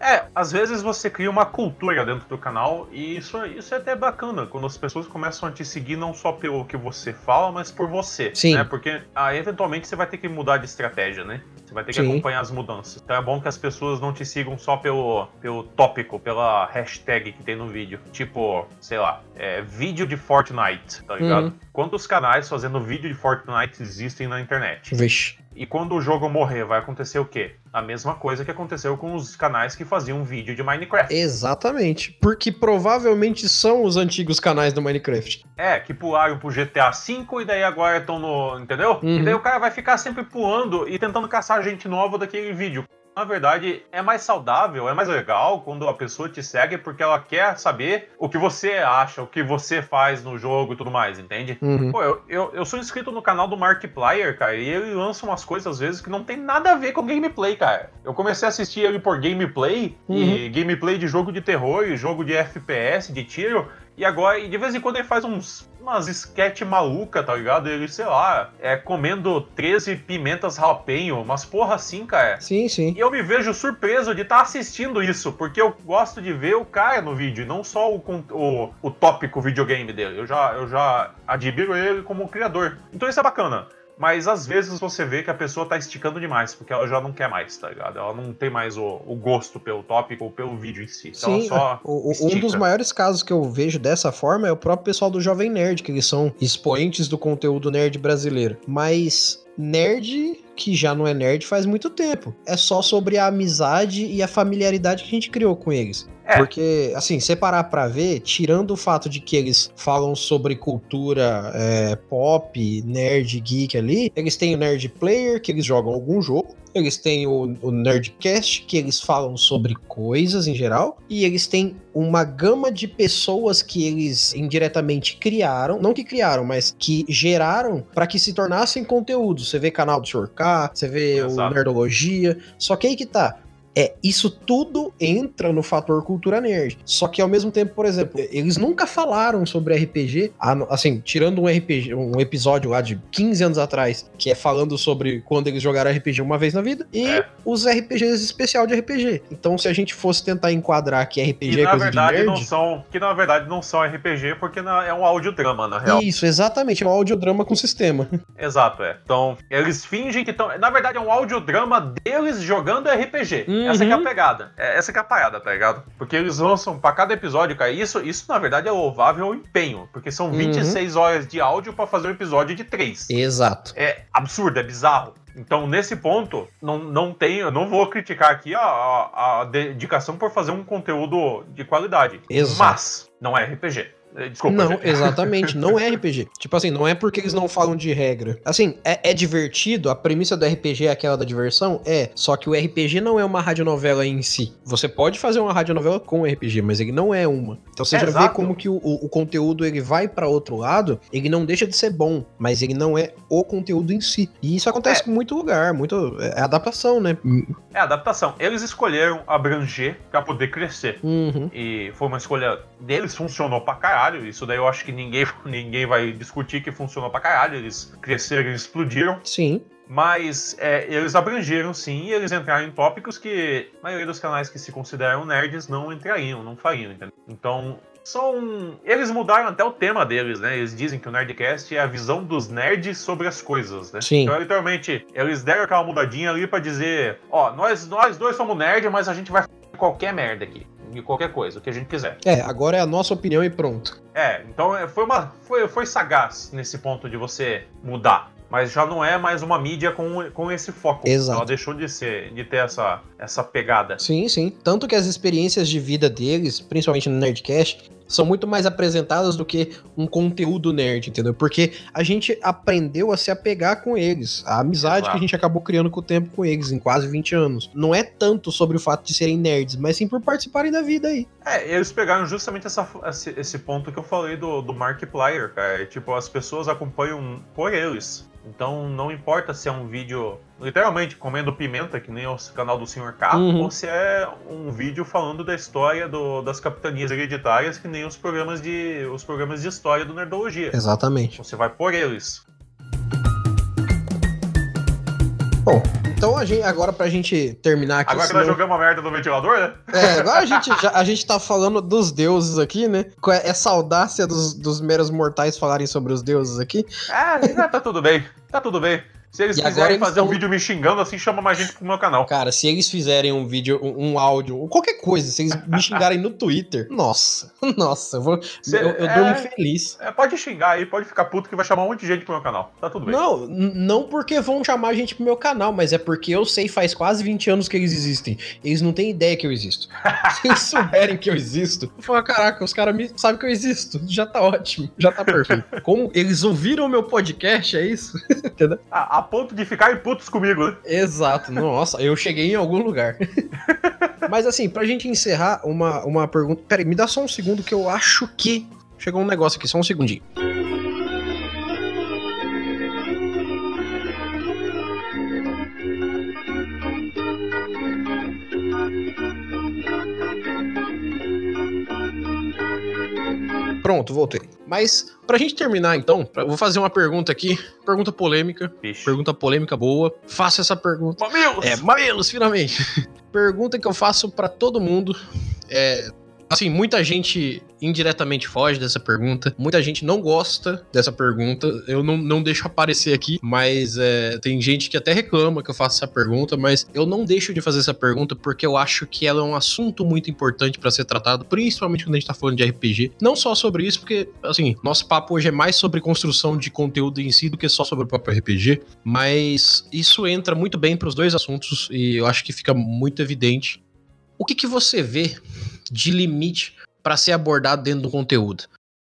É, às vezes você cria uma cultura dentro do canal e isso, isso é até bacana, quando as pessoas começam a te seguir não só pelo que você fala, mas por você. Sim. Né? Porque ah, eventualmente você vai ter que mudar de estratégia, né? Você vai ter que Sim. acompanhar as mudanças. Então é bom que as pessoas não te sigam só pelo, pelo tópico, pela hashtag que tem no vídeo. Tipo, sei lá, é, vídeo de Fortnite, tá ligado? Uhum. Quantos canais fazendo vídeo de Fortnite existem na internet? Vixe. E quando o jogo morrer, vai acontecer o quê? A mesma coisa que aconteceu com os canais que faziam vídeo de Minecraft. Exatamente. Porque provavelmente são os antigos canais do Minecraft. É, que pularam pro GTA V e daí agora estão no. Entendeu? Uhum. E daí o cara vai ficar sempre pulando e tentando caçar gente nova daquele vídeo. Na verdade, é mais saudável, é mais legal quando a pessoa te segue porque ela quer saber o que você acha, o que você faz no jogo e tudo mais, entende? Uhum. Pô, eu, eu, eu sou inscrito no canal do Markiplier, cara, e ele lança umas coisas às vezes que não tem nada a ver com gameplay, cara. Eu comecei a assistir ele por gameplay, e gameplay de jogo de terror, e jogo de FPS, de tiro, e agora, e de vez em quando ele faz uns, umas sketch maluca, tá ligado? Ele, sei lá, é comendo 13 pimentas jalapeno, umas porra assim, cara. Sim, sim. E eu me vejo surpreso de estar assistindo isso, porque eu gosto de ver o cara no vídeo, e não só o, o, o tópico videogame dele. Eu já, eu já admiro ele como criador. Então isso é bacana. Mas às vezes você vê que a pessoa tá esticando demais, porque ela já não quer mais, tá ligado? Ela não tem mais o, o gosto pelo tópico ou pelo vídeo em si. Então Sim, ela só o- um dos maiores casos que eu vejo dessa forma é o próprio pessoal do Jovem Nerd, que eles são expoentes do conteúdo nerd brasileiro. Mas nerd que já não é nerd faz muito tempo. É só sobre a amizade e a familiaridade que a gente criou com eles. É. Porque, assim, separar pra ver, tirando o fato de que eles falam sobre cultura é, pop, nerd, geek ali, eles têm o Nerd Player, que eles jogam algum jogo. Eles têm o, o Nerdcast, que eles falam sobre coisas em geral. E eles têm uma gama de pessoas que eles indiretamente criaram. Não que criaram, mas que geraram para que se tornassem conteúdo. Você vê canal do Sr. K, você vê o Exato. Nerdologia. Só que aí que tá. É, isso tudo entra no fator cultura nerd. Só que ao mesmo tempo, por exemplo, eles nunca falaram sobre RPG, assim, tirando um RPG, um episódio lá de 15 anos atrás, que é falando sobre quando eles jogaram RPG uma vez na vida, e É. os RPGs especial de RPG. Então, se a gente fosse tentar enquadrar que RPG Que é na coisa verdade de não nerd, são. Que na verdade não são RPG, porque na- é um audiodrama, na real. isso, exatamente, é um audiodrama com sistema. Exato, é. Então, eles fingem que estão. Na verdade, é um audiodrama deles jogando RPG. Uhum. Essa que é a pegada. É, essa que é a parada, tá ligado? Porque eles lançam pra cada episódio, cara. Isso, isso na verdade, é louvável o empenho. Porque são Uhum. 26 horas de áudio pra fazer um episódio de 3. Exato. É absurdo, é bizarro. Então, nesse ponto, não, não tem, eu não vou criticar aqui a, a, a dedicação por fazer um conteúdo de qualidade. Exato. Mas não é RPG. Eh, Desculpa. Não, gente. exatamente, não é RPG. Tipo assim, não é porque eles não falam de regra. Assim, é, é divertido, a premissa do RPG é aquela da diversão? É, só que o RPG não é uma radionovela em si. Você pode fazer uma radionovela com RPG, mas ele não é uma. Então você É, já vê exato. como que o, o- o conteúdo ele vai pra outro lado, ele não deixa de ser bom, mas ele não é o conteúdo em si. E isso acontece É. com muito lugar, muito é adaptação, né? É adaptação. Eles escolheram abranger pra poder crescer. Uhum. E foi uma escolha deles, funcionou pra caralho. Isso daí eu acho que ninguém, ninguém vai discutir que funcionou pra caralho. Eles cresceram, eles explodiram. Sim. Mas é, eles abrangeram sim e eles entraram em tópicos que a maioria dos canais que se consideram nerds não entrariam, não fariam, entendeu? Então, são. Eles mudaram até o tema deles, né? Eles dizem que o Nerdcast é a visão dos nerds sobre as coisas, né? Sim. Então, literalmente, eles deram aquela mudadinha ali pra dizer: ó, nós, nós dois somos nerd, mas a gente vai fazer qualquer merda aqui. De qualquer coisa, o que a gente quiser. É, agora é a nossa opinião e pronto. É, então é, foi, uma, foi, foi sagaz nesse ponto de você mudar. Mas já não é mais uma mídia com, com esse foco. Exato. Ela deixou de ser, de ter essa, essa pegada. Sim, sim. Tanto que as experiências de vida deles, principalmente no Nerdcast, são muito mais apresentadas do que um conteúdo nerd, entendeu? Porque a gente aprendeu a se apegar com eles. A amizade Exato. que a gente acabou criando com o tempo com eles, em quase 20 anos. Não é tanto sobre o fato de serem nerds, mas sim por participarem da vida aí. É, eles pegaram justamente essa, esse, ponto que eu falei do, do Markiplier, cara. Tipo, as pessoas acompanham por eles. Então não importa se é um vídeo literalmente comendo pimenta, que nem o canal do Sr. K, Uhum. ou se é um vídeo falando da história do- das capitanias hereditárias, que nem os programas de. os programas de história do Nerdologia. Exatamente. Você vai por eles. Bom, então a gente, agora pra gente terminar aqui. Agora que nós senão- jogamos a merda do ventilador, né? É, agora a gente, já, a gente tá falando dos deuses aqui, né? Com essa audácia dos, dos meros mortais falarem sobre os deuses aqui. Ah, tá tudo bem. Tá tudo bem. Se eles E quiserem eles fazer um tão- vídeo me xingando, assim chama mais gente pro meu canal. Cara, se eles fizerem um vídeo, um, um áudio, ou qualquer coisa, se eles me xingarem no Twitter, nossa, nossa, eu, vou, Cê- eu, eu é- durmo feliz. É, pode xingar aí, pode ficar puto que vai chamar um monte de gente pro meu canal. Tá tudo bem. Não, não porque vão chamar a gente pro meu canal, mas é porque eu sei faz quase 20 anos que eles existem. Eles não têm ideia que eu existo. Se eles souberem que eu existo, eu falo, caraca, os caras sabem que eu existo. Já tá ótimo, já tá perfeito. Como eles ouviram o meu podcast, é isso? Entendeu? A, a ponto de ficarem putos comigo, né? Exato, nossa, eu cheguei em algum lugar. Mas assim, pra gente encerrar, uma, uma pergunta. Peraí, me dá só um segundo que eu acho que. Chegou um negócio aqui, só um segundinho. Pronto, voltei. Mas, pra gente terminar então, pra- eu vou fazer uma pergunta aqui. Pergunta polêmica. Pergunta polêmica boa. Faça essa pergunta. Mamilos! É, Mamilos, finalmente. Pergunta que eu faço pra todo mundo. É, assim, muita gente indiretamente foge dessa pergunta. Muita gente não gosta dessa pergunta. Eu não, não deixo aparecer aqui, mas é, tem gente que até reclama que eu faço essa pergunta, mas eu não deixo de fazer essa pergunta porque eu acho que ela é um assunto muito importante pra ser tratado, principalmente quando a gente tá falando de RPG. Não só sobre isso, porque, assim, nosso papo hoje é mais sobre construção de conteúdo em si do que só sobre o próprio RPG, mas isso entra muito bem pros dois assuntos e eu acho que fica muito evidente. O que, que você vê de limite para ser abordado dentro do conteúdo?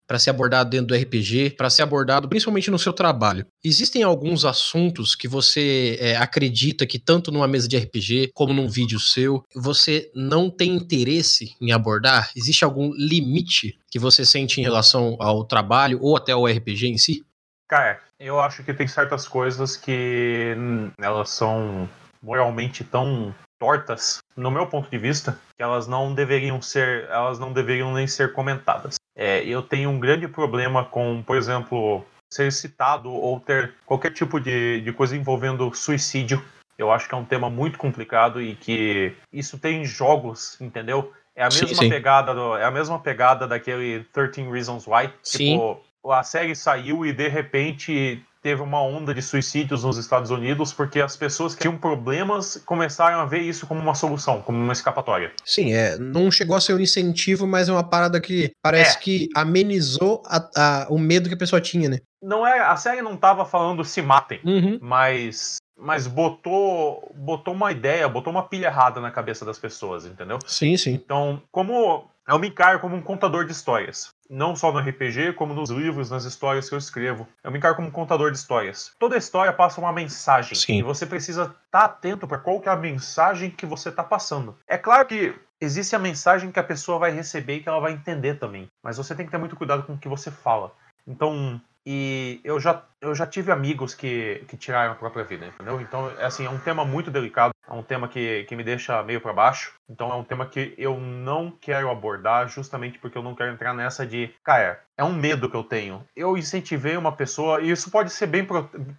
Para ser abordado dentro do RPG, para ser abordado principalmente no seu trabalho. Existem alguns assuntos que você é, acredita que tanto numa mesa de RPG como num vídeo seu, você não tem interesse em abordar? Existe algum limite que você sente em relação ao trabalho ou até ao RPG em si? Cara, eu acho que tem certas coisas que hum, elas são moralmente tão tortas, no meu ponto de vista, que elas não deveriam ser, elas não deveriam nem ser comentadas. É, eu tenho um grande problema com, por exemplo, ser citado ou ter qualquer tipo de, de coisa envolvendo suicídio. Eu acho que é um tema muito complicado e que isso tem em jogos, entendeu? É a Sim, mesma sim. pegada, do- é a mesma pegada daquele 13 Reasons Why. Sim. Tipo, a série saiu e de repente teve uma onda de suicídios nos Estados Unidos porque as pessoas que tinham problemas começaram a ver isso como uma solução, como uma escapatória. Sim, é, não chegou a ser um incentivo, mas é uma parada que parece É. que amenizou a- a- o medo que a pessoa tinha, né? Não é, a série não tava falando se matem, Uhum. mas mas botou botou uma ideia, botou uma pilha errada na cabeça das pessoas, entendeu? Sim, sim. Então, como eu me encaro como um contador de histórias, não só no RPG, como nos livros, nas histórias que eu escrevo. Eu me encaro como um contador de histórias. Toda história passa uma mensagem Sim. e você precisa estar atento para qual que é a mensagem que você está passando. É claro que existe a mensagem que a pessoa vai receber e que ela vai entender também, mas você tem que ter muito cuidado com o que você fala. Então, e eu já, eu já tive amigos que, que tiraram a própria vida, entendeu? Então, é assim, é um tema muito delicado. É um tema que, que me deixa meio para baixo. Então é um tema que eu não quero abordar justamente porque eu não quero entrar nessa de, cara, é um medo que eu tenho. Eu incentivei uma pessoa, e isso pode ser bem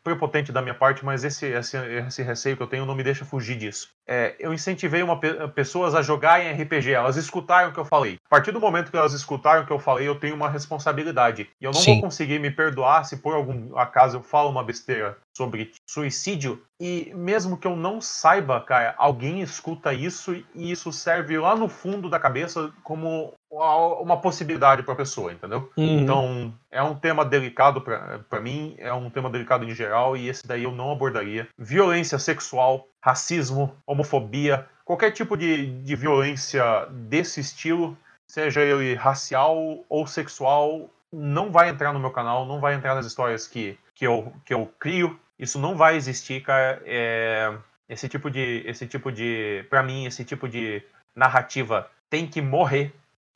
prepotente da minha parte, mas esse, esse, esse receio que eu tenho não me deixa fugir disso. É, eu incentivei uma, pessoas a jogarem RPG, elas escutaram o que eu falei. A partir do momento que elas escutaram o que eu falei, eu tenho uma responsabilidade. E eu não Sim. vou conseguir me perdoar se por algum acaso eu falo uma besteira sobre suicídio. E mesmo que eu não saiba, cara, alguém escuta isso e isso serve lá no fundo da cabeça como uma possibilidade para a pessoa, entendeu? Uhum. Então, é um tema delicado para mim, é um tema delicado em geral, e esse daí eu não abordaria. Violência sexual, racismo, homofobia, qualquer tipo de, de violência desse estilo, seja ele racial ou sexual, não vai entrar no meu canal, não vai entrar nas histórias que, que, eu, que eu crio. Isso não vai existir, cara. É, esse tipo de. Esse tipo de. para mim, esse tipo de narrativa tem que morrer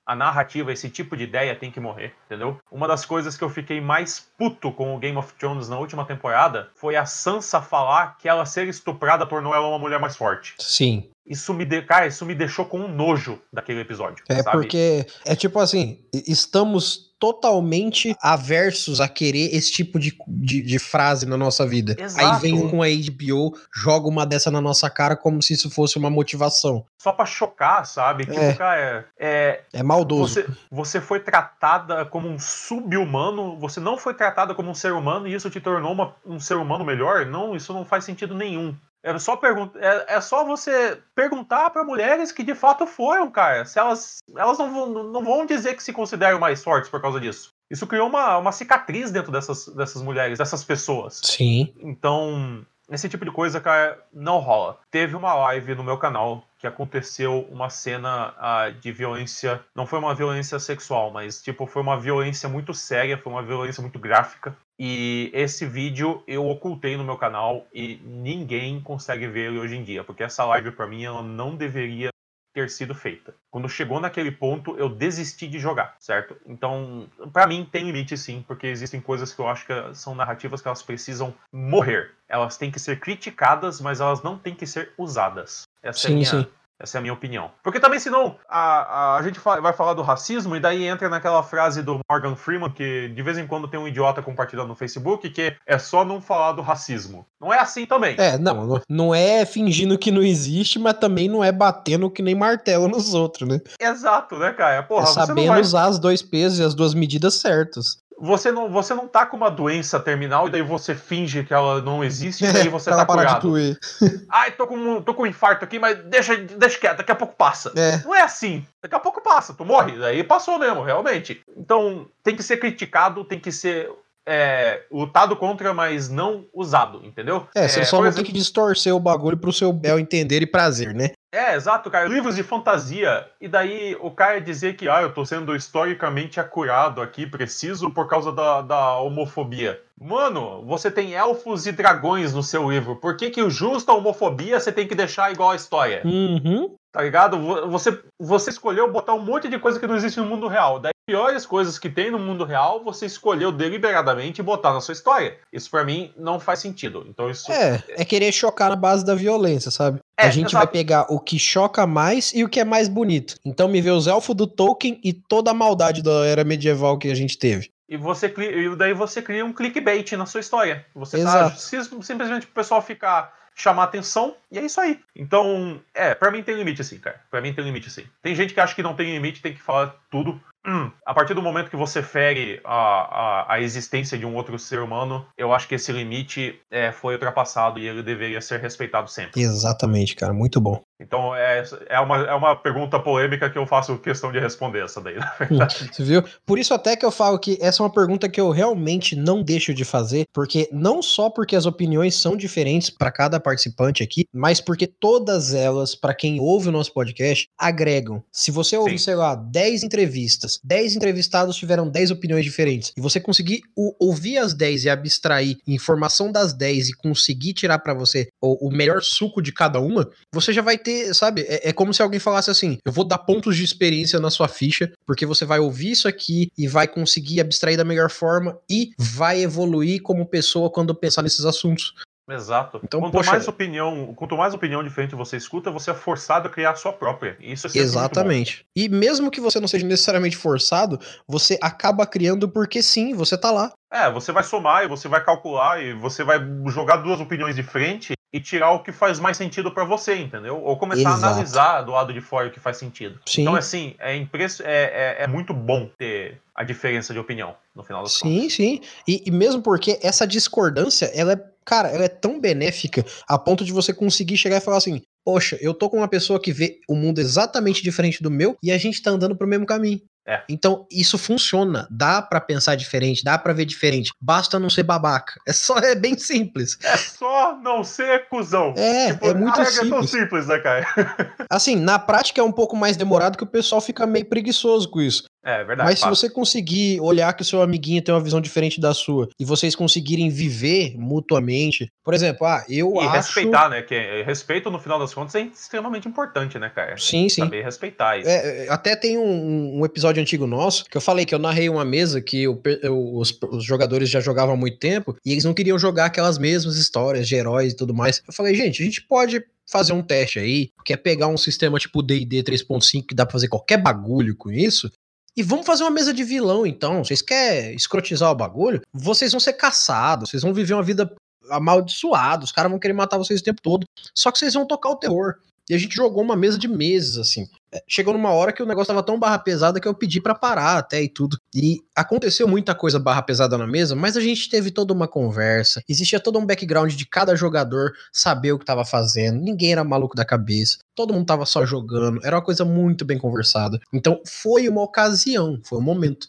a narrativa, esse tipo de ideia tem que morrer, entendeu? Uma das coisas que eu fiquei mais puto com o Game of Thrones na última temporada foi a Sansa falar que ela ser estuprada tornou ela uma mulher mais forte. Sim. Isso me, de... Cara, isso me deixou com um nojo daquele episódio. É sabe? porque é tipo assim, estamos totalmente aversos a querer esse tipo de, de, de frase na nossa vida. Exato. Aí vem um com a HBO, joga uma dessa na nossa cara como se isso fosse uma motivação. Só pra chocar, sabe? Tipo, é. cara, é, é maldoso. Você, você foi tratada como um sub-humano, você não foi tratada como um ser humano e isso te tornou uma, um ser humano melhor? Não, isso não faz sentido nenhum. É só, pergunta, é, é só você perguntar para mulheres que de fato foram, cara. Se elas, elas não, vão, não vão dizer que se consideram mais fortes por causa disso. Isso criou uma, uma cicatriz dentro dessas, dessas mulheres, dessas pessoas. Sim. Então, esse tipo de coisa, cara, não rola. Teve uma live no meu canal que aconteceu uma cena uh, de violência. Não foi uma violência sexual, mas tipo, foi uma violência muito séria, foi uma violência muito gráfica. E esse vídeo eu ocultei no meu canal e ninguém consegue ver ele hoje em dia, porque essa live para mim ela não deveria ter sido feita. Quando chegou naquele ponto, eu desisti de jogar, certo? Então, para mim tem limite sim, porque existem coisas que eu acho que são narrativas que elas precisam morrer. Elas têm que ser criticadas, mas elas não têm que ser usadas. Essa sim, é a minha, sim. Essa é a minha opinião. Porque também, senão, a, a, a gente vai falar do racismo e daí entra naquela frase do Morgan Freeman, que de vez em quando tem um idiota compartilhando no Facebook, que é só não falar do racismo. Não é assim também. É, não. Não é fingindo que não existe, mas também não é batendo que nem martelo nos outros, né? Exato, né, cara? Porra, é sabendo vai... usar as dois pesos e as duas medidas certas você não, você não tá com uma doença terminal e daí você finge que ela não existe e daí você tá curado. Ai, tô com, tô com um infarto aqui, mas deixa, deixa quieto, daqui a pouco passa. É. Não é assim. Daqui a pouco passa, tu morre. Daí passou mesmo, realmente. Então, tem que ser criticado, tem que ser é, lutado contra, mas não usado, entendeu? É, você é, só não exemplo... tem que distorcer o bagulho pro seu bel entender e prazer, né? É, exato, cara. Livros de fantasia. E daí o cara dizer que, ah, eu tô sendo historicamente acurado aqui, preciso por causa da, da homofobia. Mano, você tem elfos e dragões no seu livro. Por que que o justo a homofobia você tem que deixar igual a história? Uhum. Tá ligado? Você, você escolheu botar um monte de coisa que não existe no mundo real. Daí, piores coisas que tem no mundo real, você escolheu deliberadamente botar na sua história. Isso para mim não faz sentido. Então isso É, é querer chocar na base da violência, sabe? É, a gente exato. vai pegar o que choca mais e o que é mais bonito. Então me vê os elfos do Tolkien e toda a maldade da era medieval que a gente teve. E você e daí você cria um clickbait na sua história. Você tá Exato. tá simplesmente o pessoal ficar chamar atenção, e é isso aí. Então, é, para mim tem limite assim, cara. Para mim tem limite assim. Tem gente que acha que não tem limite, tem que falar tudo. Hum, a partir do momento que você fere a, a, a, existência de um outro ser humano, eu acho que esse limite é, foi ultrapassado e ele deveria ser respeitado sempre. Exatamente, cara, muito bom. Então é, é, uma, é uma pergunta polêmica que eu faço questão de responder essa daí, na verdade. Você viu? Por isso até que eu falo que essa é uma pergunta que eu realmente não deixo de fazer, porque não só porque as opiniões são diferentes para cada participante aqui, mas porque todas elas, para quem ouve o nosso podcast, agregam. Se você ouvir, sei lá, 10 entrevistas, 10 entrevistados tiveram 10 opiniões diferentes, e você conseguir ouvir as 10 e abstrair informação das 10 e conseguir tirar para você o, o melhor suco de cada uma, você já vai ter, sabe? É, é, como se alguém falasse assim: eu vou dar pontos de experiência na sua ficha, porque você vai ouvir isso aqui e vai conseguir abstrair da melhor forma e vai evoluir como pessoa quando pensar nesses assuntos. Exato. Então, quanto poxa- mais opinião, quanto mais opinião diferente você escuta, você é forçado a criar a sua própria. Isso é. Exatamente. E mesmo que você não seja necessariamente forçado, você acaba criando porque sim, você tá lá. É, você vai somar e você vai calcular e você vai jogar duas opiniões de frente e tirar o que faz mais sentido pra você, entendeu? Ou começar Exato. a analisar do lado de fora o que faz sentido. Sim. Então, assim, é, impresso, é, é, é muito bom ter a diferença de opinião no final das contas. Sim, sim. E, e mesmo porque essa discordância, ela é, cara, ela é tão benéfica a ponto de você conseguir chegar e falar assim: Poxa, eu tô com uma pessoa que vê o mundo exatamente diferente do meu e a gente tá andando pro mesmo caminho. É. Então, isso funciona. Dá pra pensar diferente, dá pra ver diferente. Basta não ser babaca. É só, é bem simples. É só não ser cuzão. É, Tipo, é muito a regra é tão simples. simples, né, cara? Assim, na prática é um pouco mais demorado que o pessoal fica meio preguiçoso com isso. É verdade. Mas se fato. você conseguir olhar que o seu amiguinho tem uma visão diferente da sua e vocês conseguirem viver mutuamente, por exemplo, ah, eu E acho. respeitar, né? Que é- respeito, no final das contas, é extremamente importante, né, cara? Sim, sim. Saber respeitar isso. É, é, até tem um, um episódio antigo nosso que eu falei que eu narrei uma mesa que pe- o- os, os jogadores já jogavam há muito tempo e eles não queriam jogar aquelas mesmas histórias de heróis e tudo mais. Eu falei, gente, a gente pode fazer um teste aí, que é pegar um sistema tipo D&D 3.5 que dá pra fazer qualquer bagulho com isso. E vamos fazer uma mesa de vilão, então. Vocês querem escrotizar o bagulho? Vocês vão ser caçados, vocês vão viver uma vida amaldiçoada, os caras vão querer matar vocês o tempo todo. Só que vocês vão tocar o terror. E a gente jogou uma mesa de meses, assim. É, Chegou numa hora que o negócio tava tão barra pesada que eu pedi pra parar até e tudo. E aconteceu muita coisa barra pesada na mesa, mas a gente teve toda uma conversa. Existia todo um background de cada jogador saber o que tava fazendo. Ninguém era maluco da cabeça. Todo mundo tava só jogando. Era uma coisa muito bem conversada. Então foi uma ocasião, foi um momento.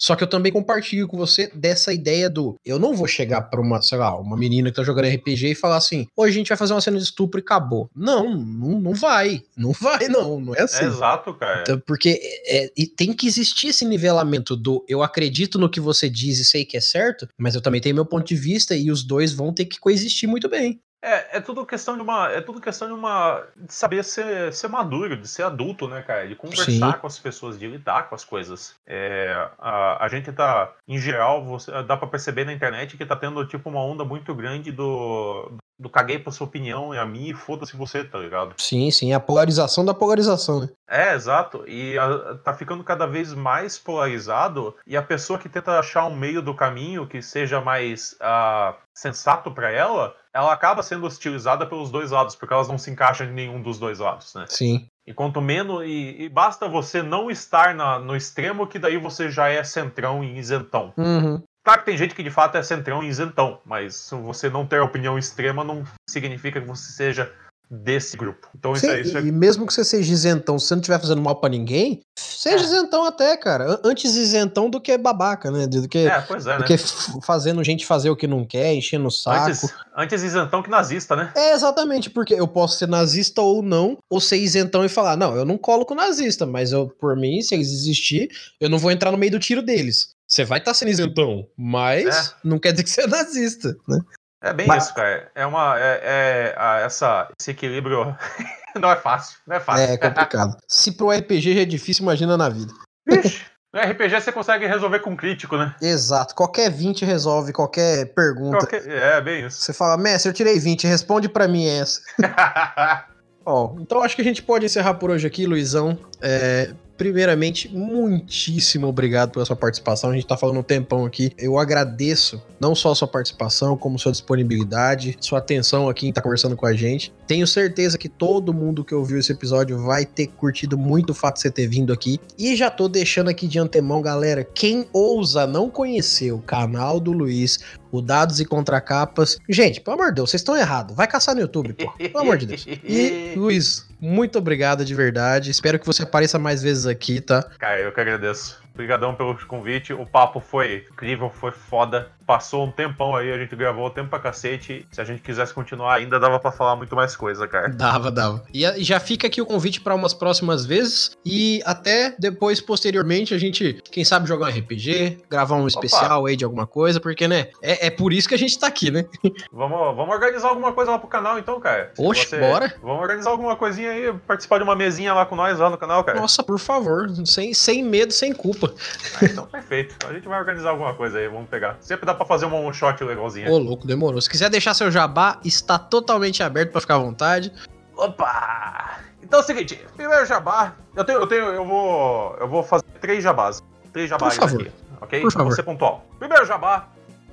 Só que eu também compartilho com você dessa ideia do eu não vou chegar pra uma, sei lá, uma menina que tá jogando RPG e falar assim: hoje a gente vai fazer uma cena de estupro e acabou. Não, não, não vai. Não vai, não. Não é assim. É exato, cara. Então, porque é, e tem que existir esse nivelamento do eu acredito no que você diz e sei que é certo, mas eu também tenho meu ponto de vista e os dois vão ter que coexistir muito bem. É, é tudo questão de uma. É tudo questão de uma. de saber ser, ser maduro, de ser adulto, né, cara? De conversar Sim. com as pessoas, de lidar com as coisas. É, a, a gente tá, em geral, você, dá pra perceber na internet que tá tendo, tipo, uma onda muito grande do. do caguei pra sua opinião e a minha e foda-se você, tá ligado? Sim, sim, a polarização da polarização, né? É, exato. E a- tá ficando cada vez mais polarizado. E a pessoa que tenta achar um meio do caminho que seja mais ah, sensato pra ela, ela acaba sendo hostilizada pelos dois lados, porque elas não se encaixam em nenhum dos dois lados, né? Sim. E quanto menos. E, e basta você não estar na- no extremo, que daí você já é centrão e isentão. Uhum. Claro que tem gente que de fato é centrão e isentão, mas se você não ter opinião extrema não significa que você seja desse grupo. Então isso, Sim, é, isso é e, mesmo que você seja isentão, se você não estiver fazendo mal pra ninguém, seja É. isentão até, cara. An- Antes isentão do que babaca, né? Do que, É, pois é, do né? que fazendo gente fazer o que não quer, enchendo o saco. Antes, antes isentão que nazista, né? É, exatamente, porque eu posso ser nazista ou não, ou ser isentão e falar, não, eu não colo com nazista, mas eu, por mim, se eles existir, eu não vou entrar no meio do tiro deles. Você vai estar sendo isentão, mas não quer dizer que você é nazista, né? É bem Mas- isso, cara. É uma. É, é- essa, esse equilíbrio não é fácil. Não é fácil. É complicado. se pro RPG já é difícil, imagina na vida. Vixe, no RPG você consegue resolver com crítico, né? Exato, qualquer 20 resolve qualquer pergunta. Qualquer- É, bem isso. Você fala, mestre, eu tirei 20, responde pra mim essa. Ó, então acho que a gente pode encerrar por hoje aqui, Luizão. É, primeiramente, muitíssimo obrigado pela sua participação. A gente tá falando um tempão aqui. Eu agradeço não só a sua participação, como sua disponibilidade, sua atenção aqui em estar conversando com a gente. Tenho certeza que todo mundo que ouviu esse episódio vai ter curtido muito o fato de você ter vindo aqui. E já tô deixando aqui de antemão, galera, quem ousa não conhecer o canal do Luiz, o Dados e Contracapas. Gente, pelo amor de Deus, vocês estão errados. Vai caçar no YouTube, pô. Pelo amor de Deus. E, Luiz, muito obrigado de verdade. Espero que você apareça mais vezes aqui, tá? Cara, eu que agradeço. Obrigadão pelo convite. O papo foi incrível, foi foda. Passou um tempão aí, a gente gravou o tempo pra cacete. Se a gente quisesse continuar ainda, dava pra falar muito mais coisa, cara. Dava, dava. E já fica aqui o convite para umas próximas vezes. E até depois, posteriormente, a gente, quem sabe, jogar um RPG, gravar um especial aí de alguma coisa, porque, né? É, é por isso que a gente tá aqui, né? Vamos, vamos organizar alguma coisa lá pro canal, então, cara. Se Oxe, bora. Vamos organizar alguma coisinha aí, participar de uma mesinha lá com nós lá no canal, cara. Nossa, por favor, sem, sem medo, sem culpa. Desculpa. Ah, então, perfeito. A gente vai organizar alguma coisa aí, vamos pegar. Sempre dá pra fazer um one shot legalzinho. Ô, louco, demorou. Se quiser deixar seu jabá, está totalmente aberto pra ficar à vontade. Opa! Então é o seguinte, primeiro jabá, eu tenho, eu tenho, eu vou, eu vou fazer três jabás, três jabás Por favor. aqui, ok? Por favor. Vou ser pontual. Primeiro jabá,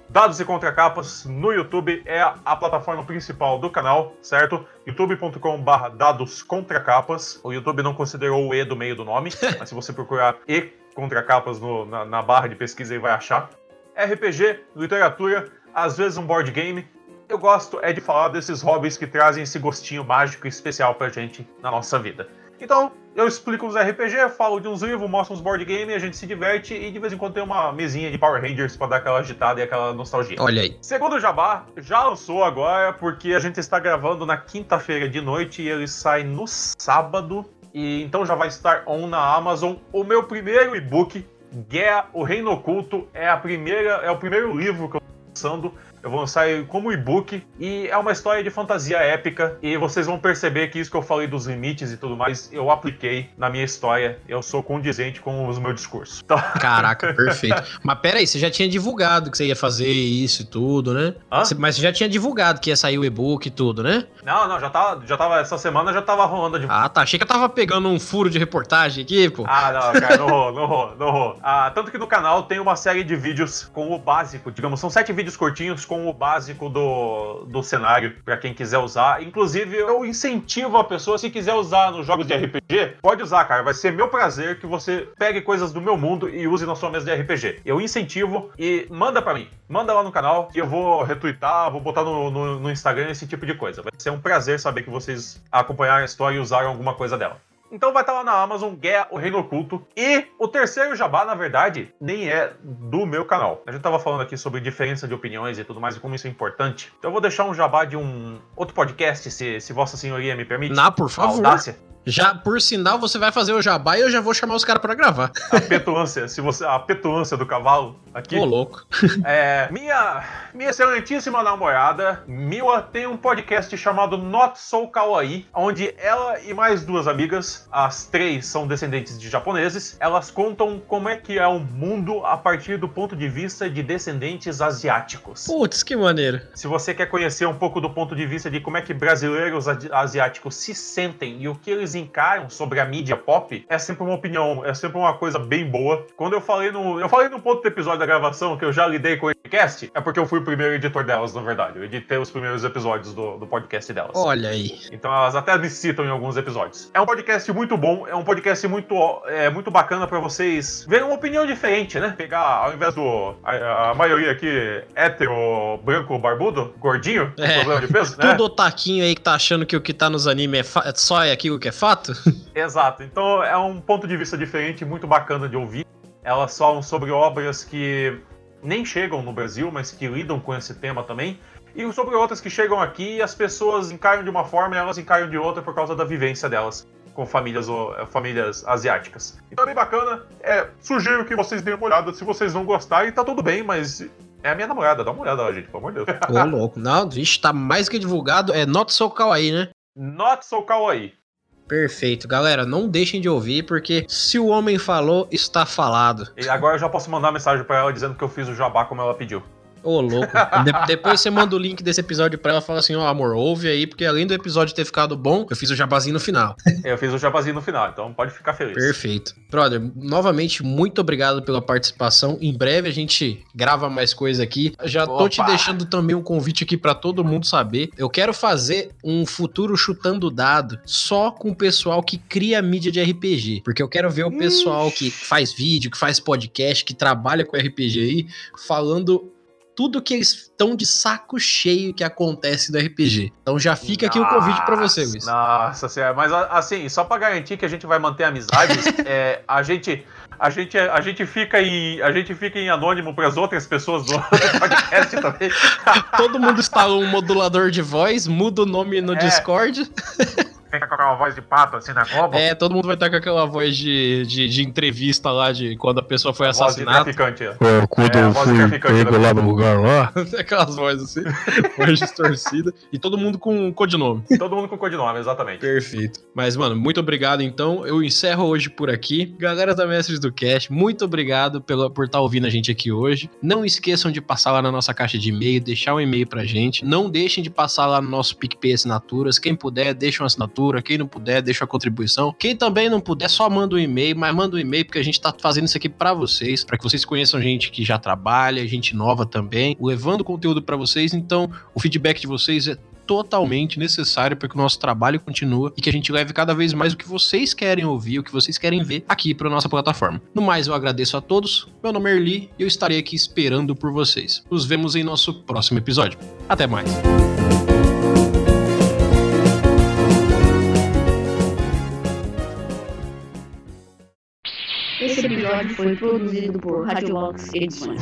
dados e contracapas no YouTube é a plataforma principal do canal, certo? youtube.com/barra dados contracapas. O YouTube não considerou o e do meio do nome, mas se você procurar e contracapas no, na, na barra de pesquisa aí vai achar. RPG, literatura, às vezes um board game. Eu gosto é de falar desses hobbies que trazem esse gostinho mágico e especial pra gente na nossa vida. Então, eu explico uns RPG, falo de uns livros, mostro uns board game, a gente se diverte e de vez em quando tem uma mesinha de Power Rangers pra dar aquela agitada e aquela nostalgia. Olha aí. Segundo Jabá, já lançou agora, porque a gente está gravando na quinta-feira de noite e ele sai no sábado. E então já vai estar on na Amazon. O meu primeiro e-book, Guerra, o Reino Oculto, é, a primeira, é o primeiro livro que eu estou lançando. Eu vou lançar ele como e-book e é uma história de fantasia épica. E vocês vão perceber que isso que eu falei dos limites e tudo mais, eu apliquei na minha história. Eu sou condizente com o meu discurso. Então, Caraca, perfeito. Mas pera aí, você já tinha divulgado que você ia fazer isso e tudo, né? Hã? Mas você já tinha divulgado que ia sair o e-book e tudo, né? não, não, já tava, já tava. Essa semana já tava rolando de Ah, tá. Achei que eu tava pegando um furo de reportagem aqui, pô. Ah, não, cara, não rolou, não rolou, não rolou. Ah, tanto que no canal tem uma série de vídeos com o básico, digamos, são sete vídeos curtinhos com o básico do, do cenário, pra quem quiser usar. Inclusive, eu incentivo a pessoa, se quiser usar nos jogos de RPG, pode usar, cara. Vai ser meu prazer que você pegue coisas do meu mundo e use na sua mesa de RPG. Eu incentivo e manda pra mim. Manda lá no canal que eu vou retweetar, vou botar no, no, no Instagram esse tipo de coisa. Vai ser um prazer saber que vocês acompanharam a história e usaram alguma coisa dela. Então vai estar lá na Amazon, Guerra, o Reino Oculto. E o terceiro jabá, na verdade, nem é do meu canal. A gente tava falando aqui sobre diferença de opiniões e tudo mais, e como isso é importante. Então eu vou deixar um jabá de um outro podcast, se, se Vossa Senhoria me permite. Na, por favor. Audácia. Já, por sinal, você vai fazer o jabá e eu já vou chamar os caras pra gravar. A petulância, se você. A petulância do cavalo aqui. Ô, louco. É, minha, minha excelentíssima namorada, Mila, tem um podcast chamado Not So Kawaii, onde ela e mais duas amigas, as três são descendentes de japoneses, elas contam como é que é o mundo a partir do ponto de vista de descendentes asiáticos. Putz, que maneiro. Se você quer conhecer um pouco do ponto de vista de como é que brasileiros asiáticos se sentem e o que eles encaram sobre a mídia pop, é sempre uma opinião, é sempre uma coisa bem boa. Quando eu falei no, eu falei no ponto do episódio da gravação que eu já lidei com o podcast, é porque eu fui o primeiro editor delas, na verdade. Eu editei os primeiros episódios do, do podcast delas. Olha aí. Então elas até me citam em alguns episódios. É um podcast muito bom, é um podcast muito, é, muito bacana pra vocês verem uma opinião diferente, né? Pegar, ao invés do. A, a maioria aqui hétero, branco, barbudo, gordinho, É. problema de peso, né? Tudo otaquinho aí que tá achando que o que tá nos animes é, fa- é só é aquilo que é fato? Exato. Então é um ponto de vista diferente, muito bacana de ouvir. Elas falam sobre obras que nem chegam no Brasil, mas que lidam com esse tema também. E sobre outras que chegam aqui e as pessoas encaram de uma forma e elas encaram de outra por causa da vivência delas com famílias, ou, eh, famílias asiáticas. Então é bem bacana. É, sugiro que vocês deem uma olhada. Se vocês não gostarem, tá tudo bem, mas é a minha namorada. Dá uma olhada lá, gente, pelo amor de Deus. Ô, louco. Não, vixe, tá mais que divulgado. É Not So Kawaii, né? Not so kawaii. Perfeito. Galera, não deixem de ouvir, porque se o homem falou, está falado. E agora eu já posso mandar mensagem pra ela dizendo que eu fiz o jabá como ela pediu. Ô, louco. De- depois você manda o link desse episódio pra ela e fala assim: ó, amor, ouve aí, porque além do episódio ter ficado bom, eu fiz o jabazinho no final. Eu fiz o jabazinho no final, então pode ficar feliz. Perfeito. Brother, novamente, muito obrigado pela participação. Em breve a gente grava mais coisa aqui. Já tô Opa! te deixando também um convite aqui pra todo mundo saber. Eu quero fazer um futuro chutando dado só com o pessoal que cria mídia de RPG. Porque eu quero ver o pessoal que faz vídeo, que faz podcast, que trabalha com RPG aí, falando tudo que eles estão de saco cheio que acontece do RPG. Então já fica aqui o convite pra você, Nossa, Luiz. Nossa senhora, mas assim, só pra garantir que a gente vai manter amizades, é, a gente. A gente, a gente fica em a gente fica em anônimo para as outras pessoas do, do podcast também. Todo mundo instala um modulador de voz, muda o nome no É. Discord. fica com aquela voz de pato assim na Globo. É, todo mundo vai estar com aquela voz de, de, de entrevista lá de quando a pessoa foi voz de assassinada. traficante. é. É, quando É, a eu voz fui pego lá no lugar lá, Aquelas vozes assim, voz distorcida. E todo mundo com codinome. Todo mundo com codinome, exatamente. Perfeito. Mas, mano, muito obrigado então. Eu encerro hoje por aqui. Galera da Mestres do Cast, muito obrigado pela, por estar ouvindo a gente aqui hoje. Não esqueçam de passar lá na nossa caixa de e-mail, deixar um e-mail pra gente. Não deixem de passar lá no nosso PicPay Assinaturas. Quem puder, deixa uma assinatura. Quem não puder, deixa a contribuição. Quem também não puder, só manda um e-mail, mas manda um e-mail porque a gente tá fazendo isso aqui pra vocês, pra que vocês conheçam gente que já trabalha, gente nova também, levando conteúdo pra vocês. Então, o feedback de vocês é totalmente necessário para que o nosso trabalho continue e que a gente leve cada vez mais o que vocês querem ouvir, o que vocês querem ver aqui para nossa plataforma. No mais, eu agradeço a todos. Meu nome é Erli e eu estarei aqui esperando por vocês. Nos vemos em nosso próximo episódio. Até mais. Este episódio foi produzido por Radiolox Edições.